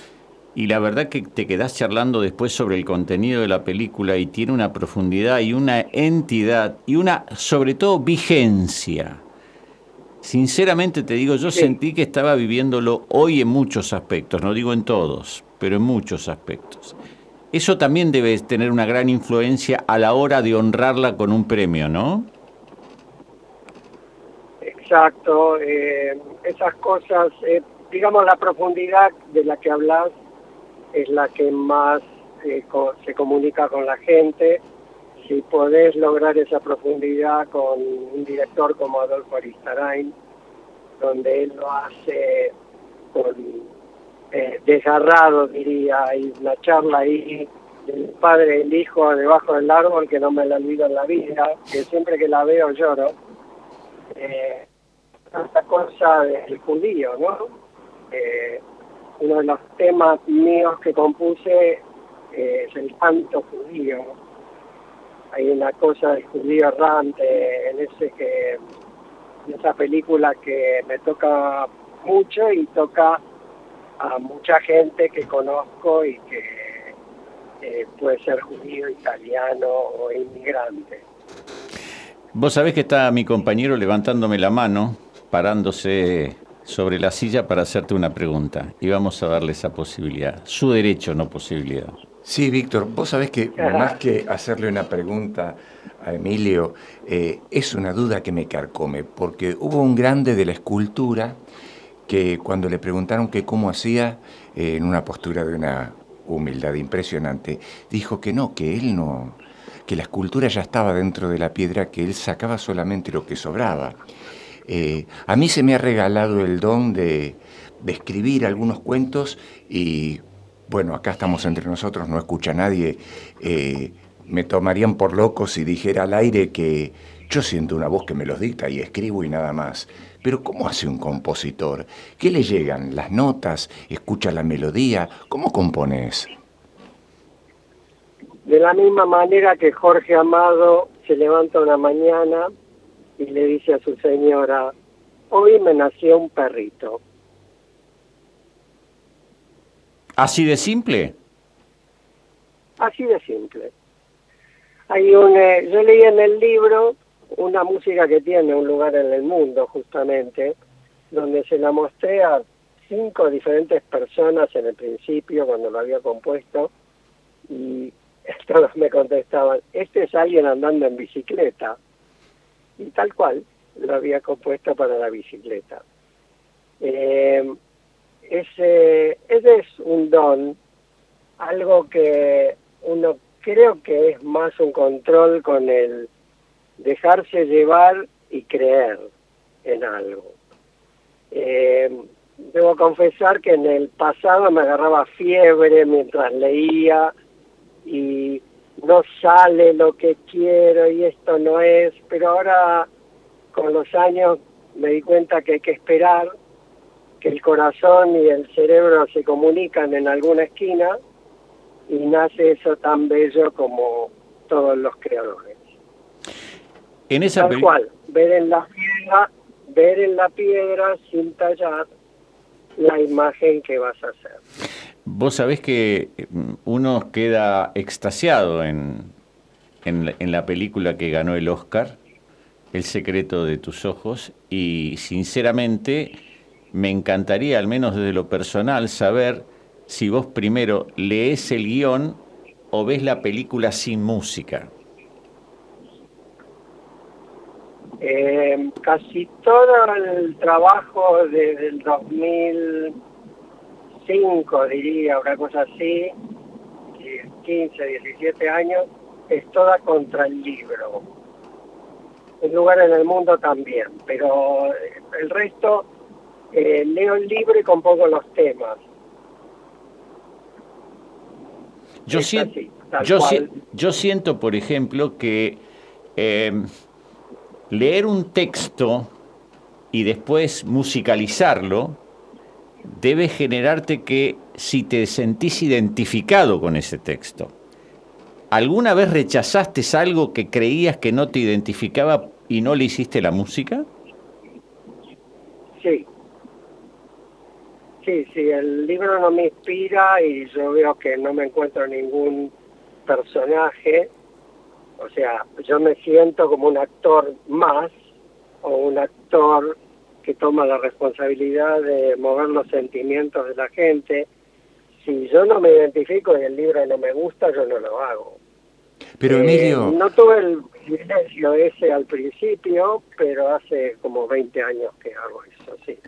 y la verdad que te quedás charlando después sobre el contenido de la película y tiene una profundidad y una entidad y una, sobre todo, vigencia. Sinceramente te digo, yo sentí que estaba viviéndolo hoy en muchos aspectos, no digo en todos, pero en muchos aspectos. Eso también debe tener una gran influencia a la hora de honrarla con un premio, ¿no?
Exacto, eh, esas cosas, eh, digamos la profundidad de la que hablas es la que más eh, se comunica con la gente. Si podés lograr esa profundidad con un director como Adolfo Aristarain, donde él lo hace con eh, desgarrado, diría, hay una charla ahí del padre y el hijo debajo del árbol que no me la olvido en la vida, que siempre que la veo lloro. Eh, cosa del judío, ¿no? Eh, uno de los temas míos que compuse eh, es el canto judío. Hay una cosa del judío errante en ese que en esa película que me toca mucho y toca a mucha gente que conozco y que eh, puede ser judío, italiano o inmigrante.
Vos sabés que está mi compañero levantándome la mano, parándose sobre la silla para hacerte una pregunta. Y vamos a darle esa posibilidad. Su derecho, no posibilidad.
Sí, Víctor, vos sabés que más que hacerle una pregunta a Emilio, eh, es una duda que me carcome, porque hubo un grande de la escultura que cuando le preguntaron que cómo hacía, eh, en una postura de una humildad impresionante, dijo que no, que él no, que la escultura ya estaba dentro de la piedra, que él sacaba solamente lo que sobraba. Eh, a mí se me ha regalado el don de, escribir algunos cuentos y bueno, acá estamos entre nosotros, no escucha nadie. eh, me tomarían por loco si dijera al aire que yo siento una voz que me los dicta y escribo y nada más. Pero ¿cómo hace un compositor? ¿Qué le llegan? ¿Las notas? ¿Escucha la melodía? ¿Cómo compones?
De la misma manera que Jorge Amado se levanta una mañana y le dice a su señora, hoy me nació un perrito.
¿Así de simple?
Así de simple. Hay un, eh, yo leí en el libro una música que tiene un lugar en el mundo justamente, donde se la mostré a cinco diferentes personas en el principio cuando lo había compuesto y todos me contestaban, este es alguien andando en bicicleta. Y tal cual, lo había compuesto para la bicicleta. Eh, ese, es un don, algo que uno creo que es más un control con el dejarse llevar y creer en algo. Eh, debo confesar que en el pasado me agarraba fiebre mientras leía y no sale lo que quiero y esto no es, pero ahora con los años me di cuenta que hay que esperar que el corazón y el cerebro se comunican en alguna esquina y nace eso tan bello como todos los creadores.
En esa
Tal cual, ver en la piedra, ver en la piedra sin tallar la imagen que vas a hacer.
Vos sabés que mm, uno queda extasiado en, en, la- película que ganó el Oscar, El secreto de tus ojos, y sinceramente me encantaría, al menos desde lo personal, saber si vos primero lees el guion o ves la película sin música.
Eh, casi todo el trabajo desde el 2005, diría, una cosa así, 15, 17 años, es toda contra el libro. un lugar en el mundo también, pero el resto eh, leo el libro y compongo los temas.
Yo,
así, tal
yo, si- yo siento, por ejemplo, que eh, leer un texto y después musicalizarlo debe generarte que si te sentís identificado con ese texto. ¿Alguna vez rechazaste algo que creías que no te identificaba y no le hiciste la música?
Sí. Sí, sí, el libro no me inspira y yo veo que no me encuentro ningún personaje. O sea, yo me siento como un actor más o un actor que toma la responsabilidad de mover los sentimientos de la gente. Si yo no me identifico y el libro no me gusta, yo no lo hago.
Pero
Eh,
Emilio,
no tuve el privilegio ese al principio, pero hace como 20 años que hago eso, sí.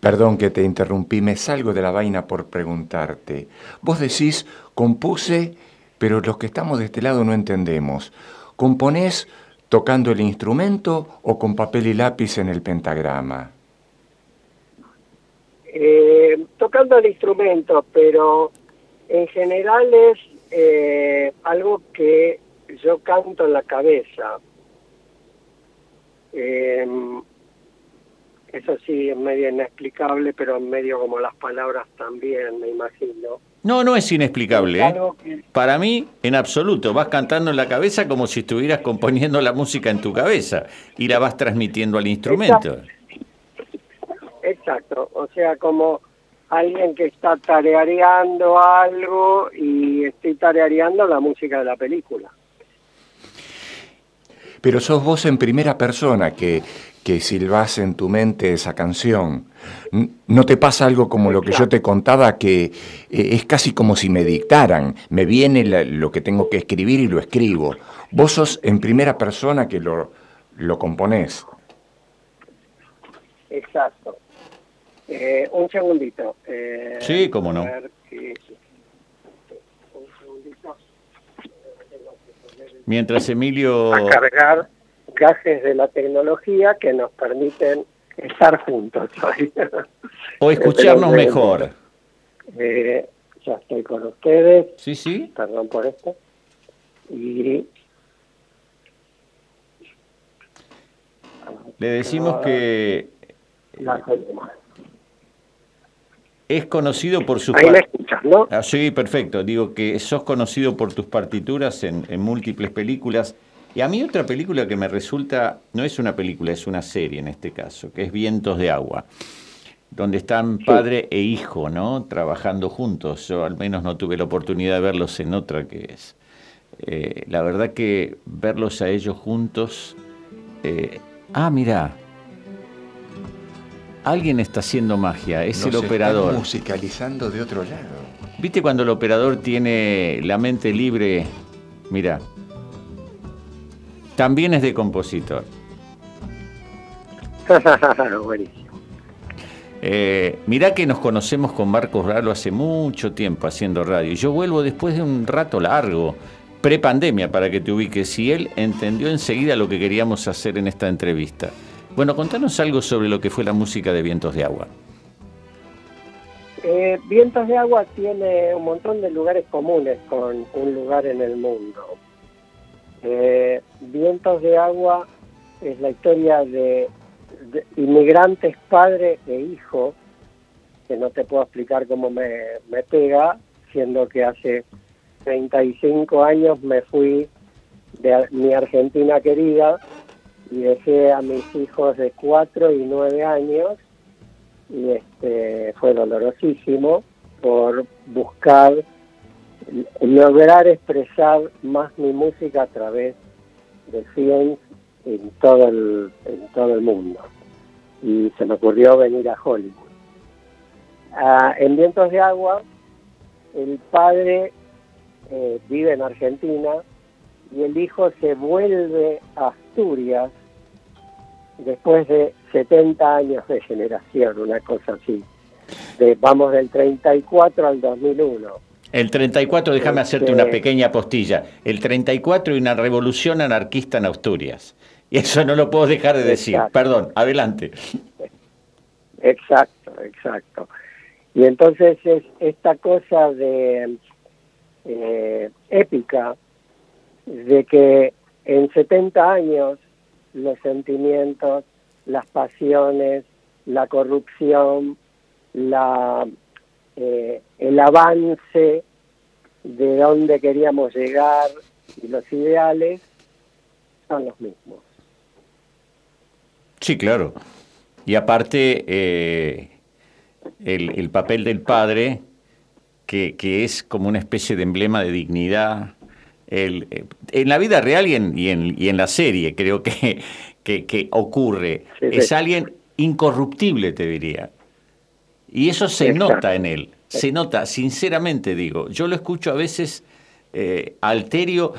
perdón que te interrumpí, me salgo de la vaina por preguntarte. Vos decís, compuse, pero los que estamos de este lado no entendemos. ¿Componés tocando el instrumento o con papel y lápiz en el pentagrama?
Eh, tocando el instrumento, pero en general es eh, algo que yo canto en la cabeza. Eh, eso sí, es medio inexplicable, pero medio como las palabras también, me imagino.
No, no es inexplicable.
Es
¿eh?
algo que-
Para mí, en absoluto, vas cantando en la cabeza como si estuvieras componiendo la música en tu cabeza y la vas transmitiendo al instrumento.
Exacto, o sea, como alguien que está tareareando algo y estoy tareareando la música de la película.
Pero sos vos en primera persona que, que silbás en tu mente esa canción. ¿No te pasa algo como lo que yo te contaba, que eh, es casi como si me dictaran? Me viene la- lo que tengo que escribir y lo escribo. Vos sos en primera persona que lo, lo componés.
Exacto. Eh, un segundito. eh,
Sí, cómo no.
a ver que- un segundito.
Mientras Emilio...
A cargar gajes de la tecnología que nos permiten estar juntos hoy.
O escucharnos
Pero, eh,
mejor.
Eh, ya estoy con ustedes.
Sí, sí.
Perdón por esto. Y
Le decimos que
tenemos.
es conocido por sus...
Ahí me escuchas, ¿no?
Ah, sí, perfecto. Digo que sos conocido por tus partituras en, en múltiples películas. Y a mí otra película que me resulta, no es una película, es una serie en este caso, que es Vientos de Agua, donde están padre e hijo, ¿no? Trabajando juntos. Yo al menos no tuve la oportunidad de verlos en otra que es. eh, la verdad que verlos a ellos juntos... eh, ah, mira. Alguien está haciendo magia, es
Nos
el
están
operador.
musicalizando de otro lado.
¿Viste cuando el operador tiene la mente libre? Mira. También es de compositor.
Buenísimo.
Eh, mirá que nos conocemos con Marcos Ralo hace mucho tiempo haciendo radio. Y yo vuelvo después de un rato largo, prepandemia, para que te ubiques. Y él entendió enseguida lo que queríamos hacer en esta entrevista. Bueno, contanos algo sobre lo que fue la música de Vientos de Agua.
Eh, Vientos de Agua tiene un montón de lugares comunes con un lugar en el mundo. Eh, Vientos de Agua es la historia de, inmigrantes padre e hijo, que no te puedo explicar cómo me, pega, siendo que hace 35 años me fui de mi Argentina querida y dejé a mis hijos de 4 y 9 años y este fue dolorosísimo por buscar lograr expresar más mi música a través de films en todo el en todo el mundo y se me ocurrió venir a Hollywood Ah, en Vientos de Agua el padre eh, vive en Argentina y el hijo se vuelve a Asturias después de 70 años de generación, una cosa así. De, vamos del 34 al 2001.
El 34, déjame hacerte
Este-
una pequeña postilla. El 34 y una revolución anarquista en Asturias. Y eso no lo puedo dejar de decir. Perdón, adelante.
Exacto, exacto. Y entonces es esta cosa de eh, épica de que en 70 años los sentimientos, las pasiones, la corrupción, la, eh, el avance de dónde queríamos llegar y los ideales son los mismos.
Sí, claro. Y aparte, eh, el, papel del padre, que, es como una especie de emblema de dignidad, el, eh, en la vida real y en, y en, y en la serie creo que, que, ocurre, es alguien incorruptible, te diría. Y eso se nota en él, se nota, sinceramente digo. Yo lo escucho a veces eh, alterio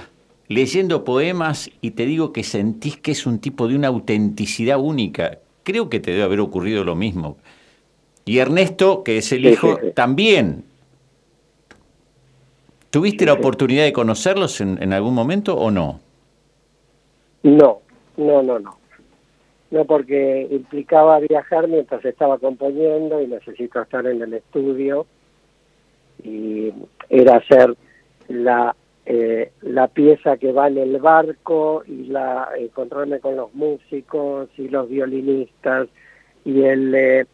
leyendo poemas y te digo que sentís que es un tipo de una autenticidad única. Creo que te debe haber ocurrido lo mismo. Y Ernesto, que es el hijo, también. ¿Tuviste la oportunidad de conocerlos en, en algún momento o no?
No, no, no, no. No, porque implicaba viajar mientras estaba componiendo y necesito estar en el estudio. Y era hacer la eh, la pieza que va en el barco y la encontrarme con los músicos y los violinistas y el eh,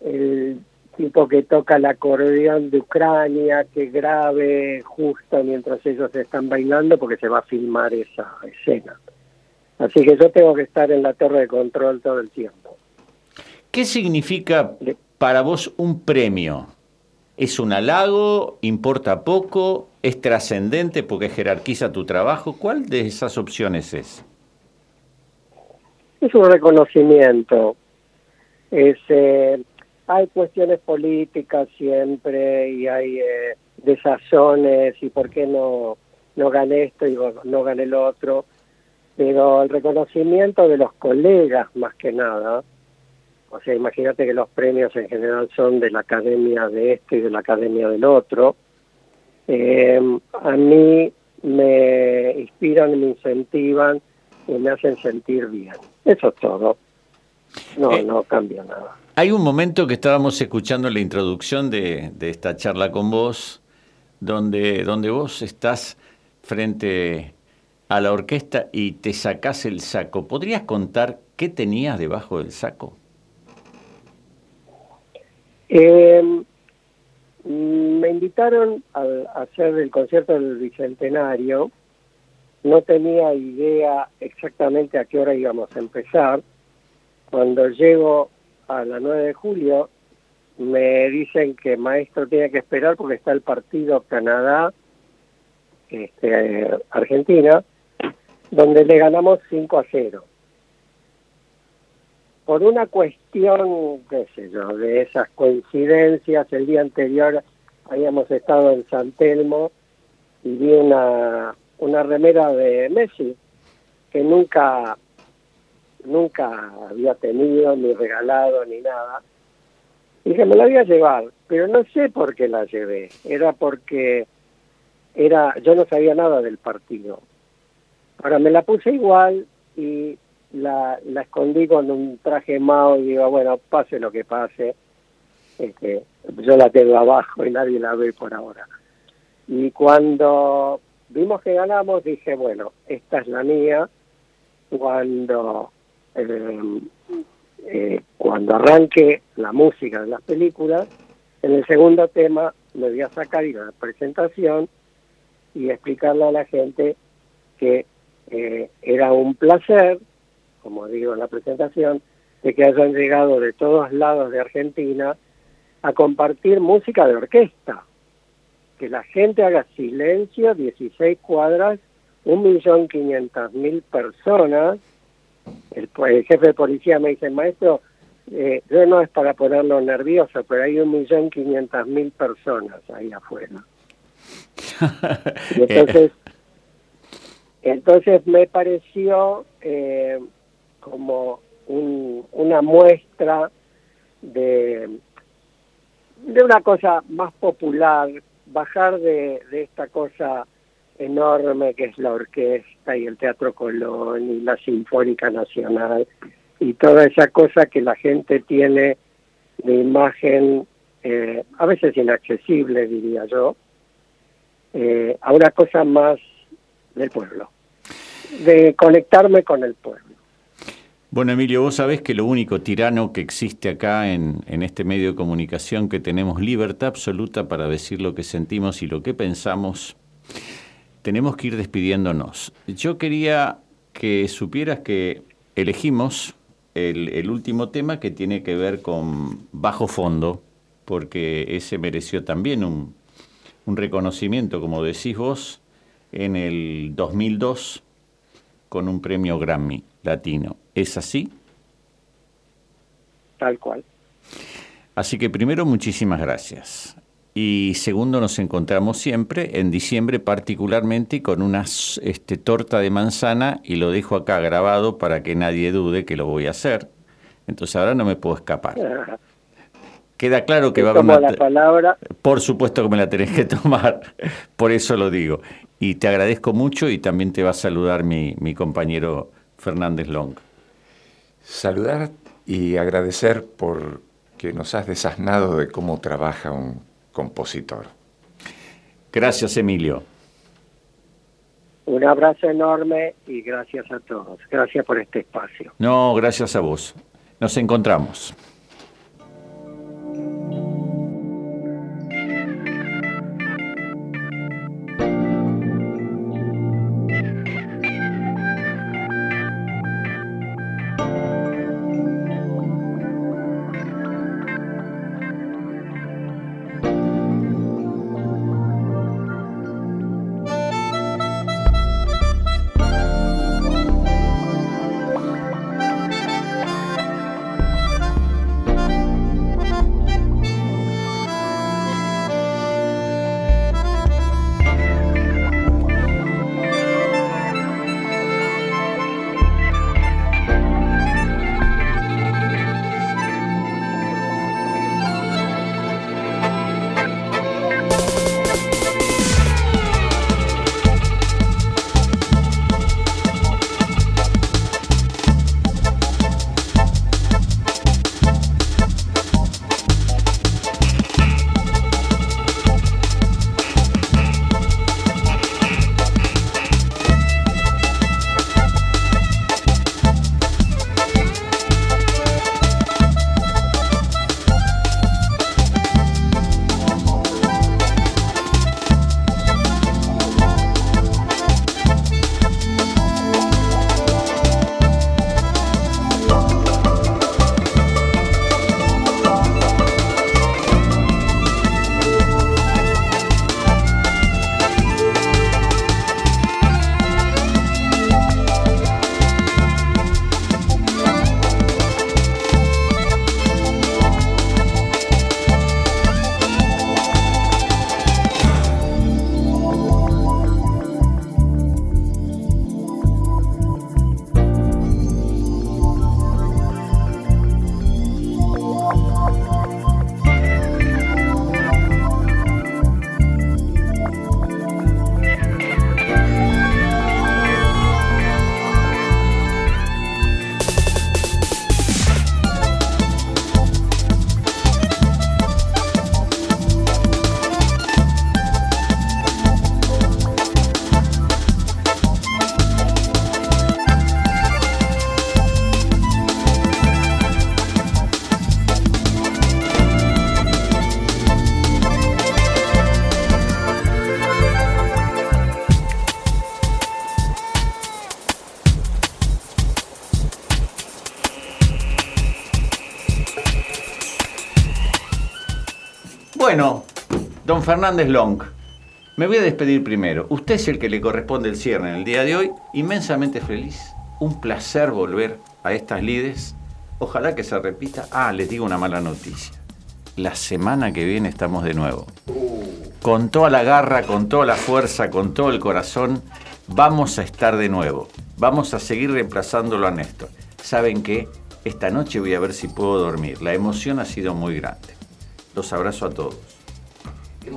el tipo que toca el acordeón de Ucrania que grabe justo mientras ellos están bailando porque se va a filmar esa escena. Así que yo tengo que estar en la torre de control todo el tiempo.
¿Qué significa para vos un premio? ¿Es un halago? ¿Importa poco? ¿Es trascendente porque jerarquiza tu trabajo? ¿Cuál de esas opciones es?
Es un reconocimiento. Es, eh, hay cuestiones políticas siempre y hay eh, desazones y por qué no, no gané esto y no gané el otro. Pero el reconocimiento de los colegas más que nada, o sea, imagínate que los premios en general son de la academia de este y de la academia del otro. Eh, a mí me inspiran, me incentivan y me hacen sentir bien. Eso es todo. No, eh, no cambia nada.
Hay un momento que estábamos escuchando la introducción de, de esta charla con vos, donde, donde vos estás frente a la orquesta y te sacás el saco. ¿Podrías contar qué tenías debajo del saco?
Eh, me invitaron a, hacer el concierto del Bicentenario. No tenía idea exactamente a qué hora íbamos a empezar. Cuando llego a la 9 de julio, me dicen que maestro tiene que esperar porque está el partido Canadá, este, Argentina, donde le ganamos 5 a 0 por una cuestión, qué sé yo, de esas coincidencias, el día anterior habíamos estado en San Telmo y vi una, una remera de Messi que nunca, nunca había tenido, ni regalado, ni nada. Y dije, me la voy a llevar, pero no sé por qué la llevé. Era porque era yo no sabía nada del partido. Ahora me la puse igual y la, la escondí con un traje mao y digo, bueno, pase lo que pase, este, yo la tengo abajo y nadie la ve por ahora. Y cuando vimos que ganamos, dije, bueno, esta es la mía. Cuando, eh, eh, cuando arranque la música de las películas, en el segundo tema me voy a sacar y la presentación y explicarle a la gente que eh, era un placer como digo en la presentación, de que hayan llegado de todos lados de Argentina a compartir música de orquesta. Que la gente haga silencio, 16 cuadras, un millón quinientas mil personas. El, jefe de policía me dice, maestro, eh, yo no es para ponerlo nervioso, pero hay un millón quinientas mil personas ahí afuera. entonces, entonces me pareció eh, como una muestra de, de una cosa más popular, bajar de, esta cosa enorme que es la orquesta y el Teatro Colón y la Sinfónica Nacional y toda esa cosa que la gente tiene de imagen, eh, a veces inaccesible, diría yo, eh, a una cosa más del pueblo, de conectarme con el pueblo.
Bueno, Emilio, vos sabés que lo único tirano que existe acá en, en, este medio de comunicación, que tenemos libertad absoluta para decir lo que sentimos y lo que pensamos, tenemos que ir despidiéndonos. Yo quería que supieras que elegimos el, el último tema que tiene que ver con bajo fondo, porque ese mereció también un, un reconocimiento, como decís vos, en el 2002 con un premio Grammy latino. ¿Es así?
Tal cual.
Así que primero, muchísimas gracias. Y segundo, nos encontramos siempre, en diciembre particularmente, con una este, torta de manzana, y lo dejo acá grabado para que nadie dude que lo voy a hacer. Entonces ahora no me puedo escapar. Queda claro que va a haber
una... la palabra.
Por supuesto que me la tenés que tomar, por eso lo digo. Y te agradezco mucho y también te va a saludar mi, mi compañero Fernández Long.
Saludar y agradecer por que nos has desasnado de cómo trabaja un compositor.
Gracias, Emilio.
Un abrazo enorme y gracias a todos. Gracias por este espacio.
No, gracias a vos. Nos encontramos. Fernández Long, me voy a despedir primero. Usted es el que le corresponde el cierre en el día de hoy. Inmensamente feliz. Un placer volver a estas lides. Ojalá que se repita. Ah, les digo una mala noticia. La semana que viene estamos de nuevo. Con toda la garra, con toda la fuerza, con todo el corazón, vamos a estar de nuevo. Vamos a seguir reemplazándolo a Néstor. ¿Saben qué? Esta noche voy a ver si puedo dormir. La emoción ha sido muy grande. Los abrazo a todos.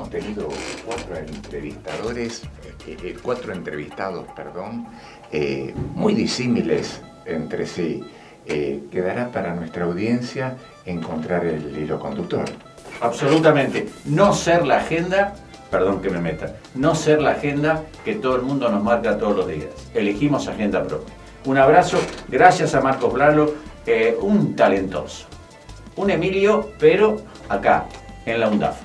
Hemos tenido cuatro entrevistadores, eh, eh, cuatro entrevistados, perdón, eh, muy disímiles entre sí. quedará para nuestra audiencia encontrar el hilo conductor.
Absolutamente. No ser la agenda, perdón que me meta, no ser la agenda que todo el mundo nos marca todos los días. Elegimos agenda propia. Un abrazo, gracias a Marcos Blalo, un talentoso. Un Emilio, pero acá, en la UNDAF.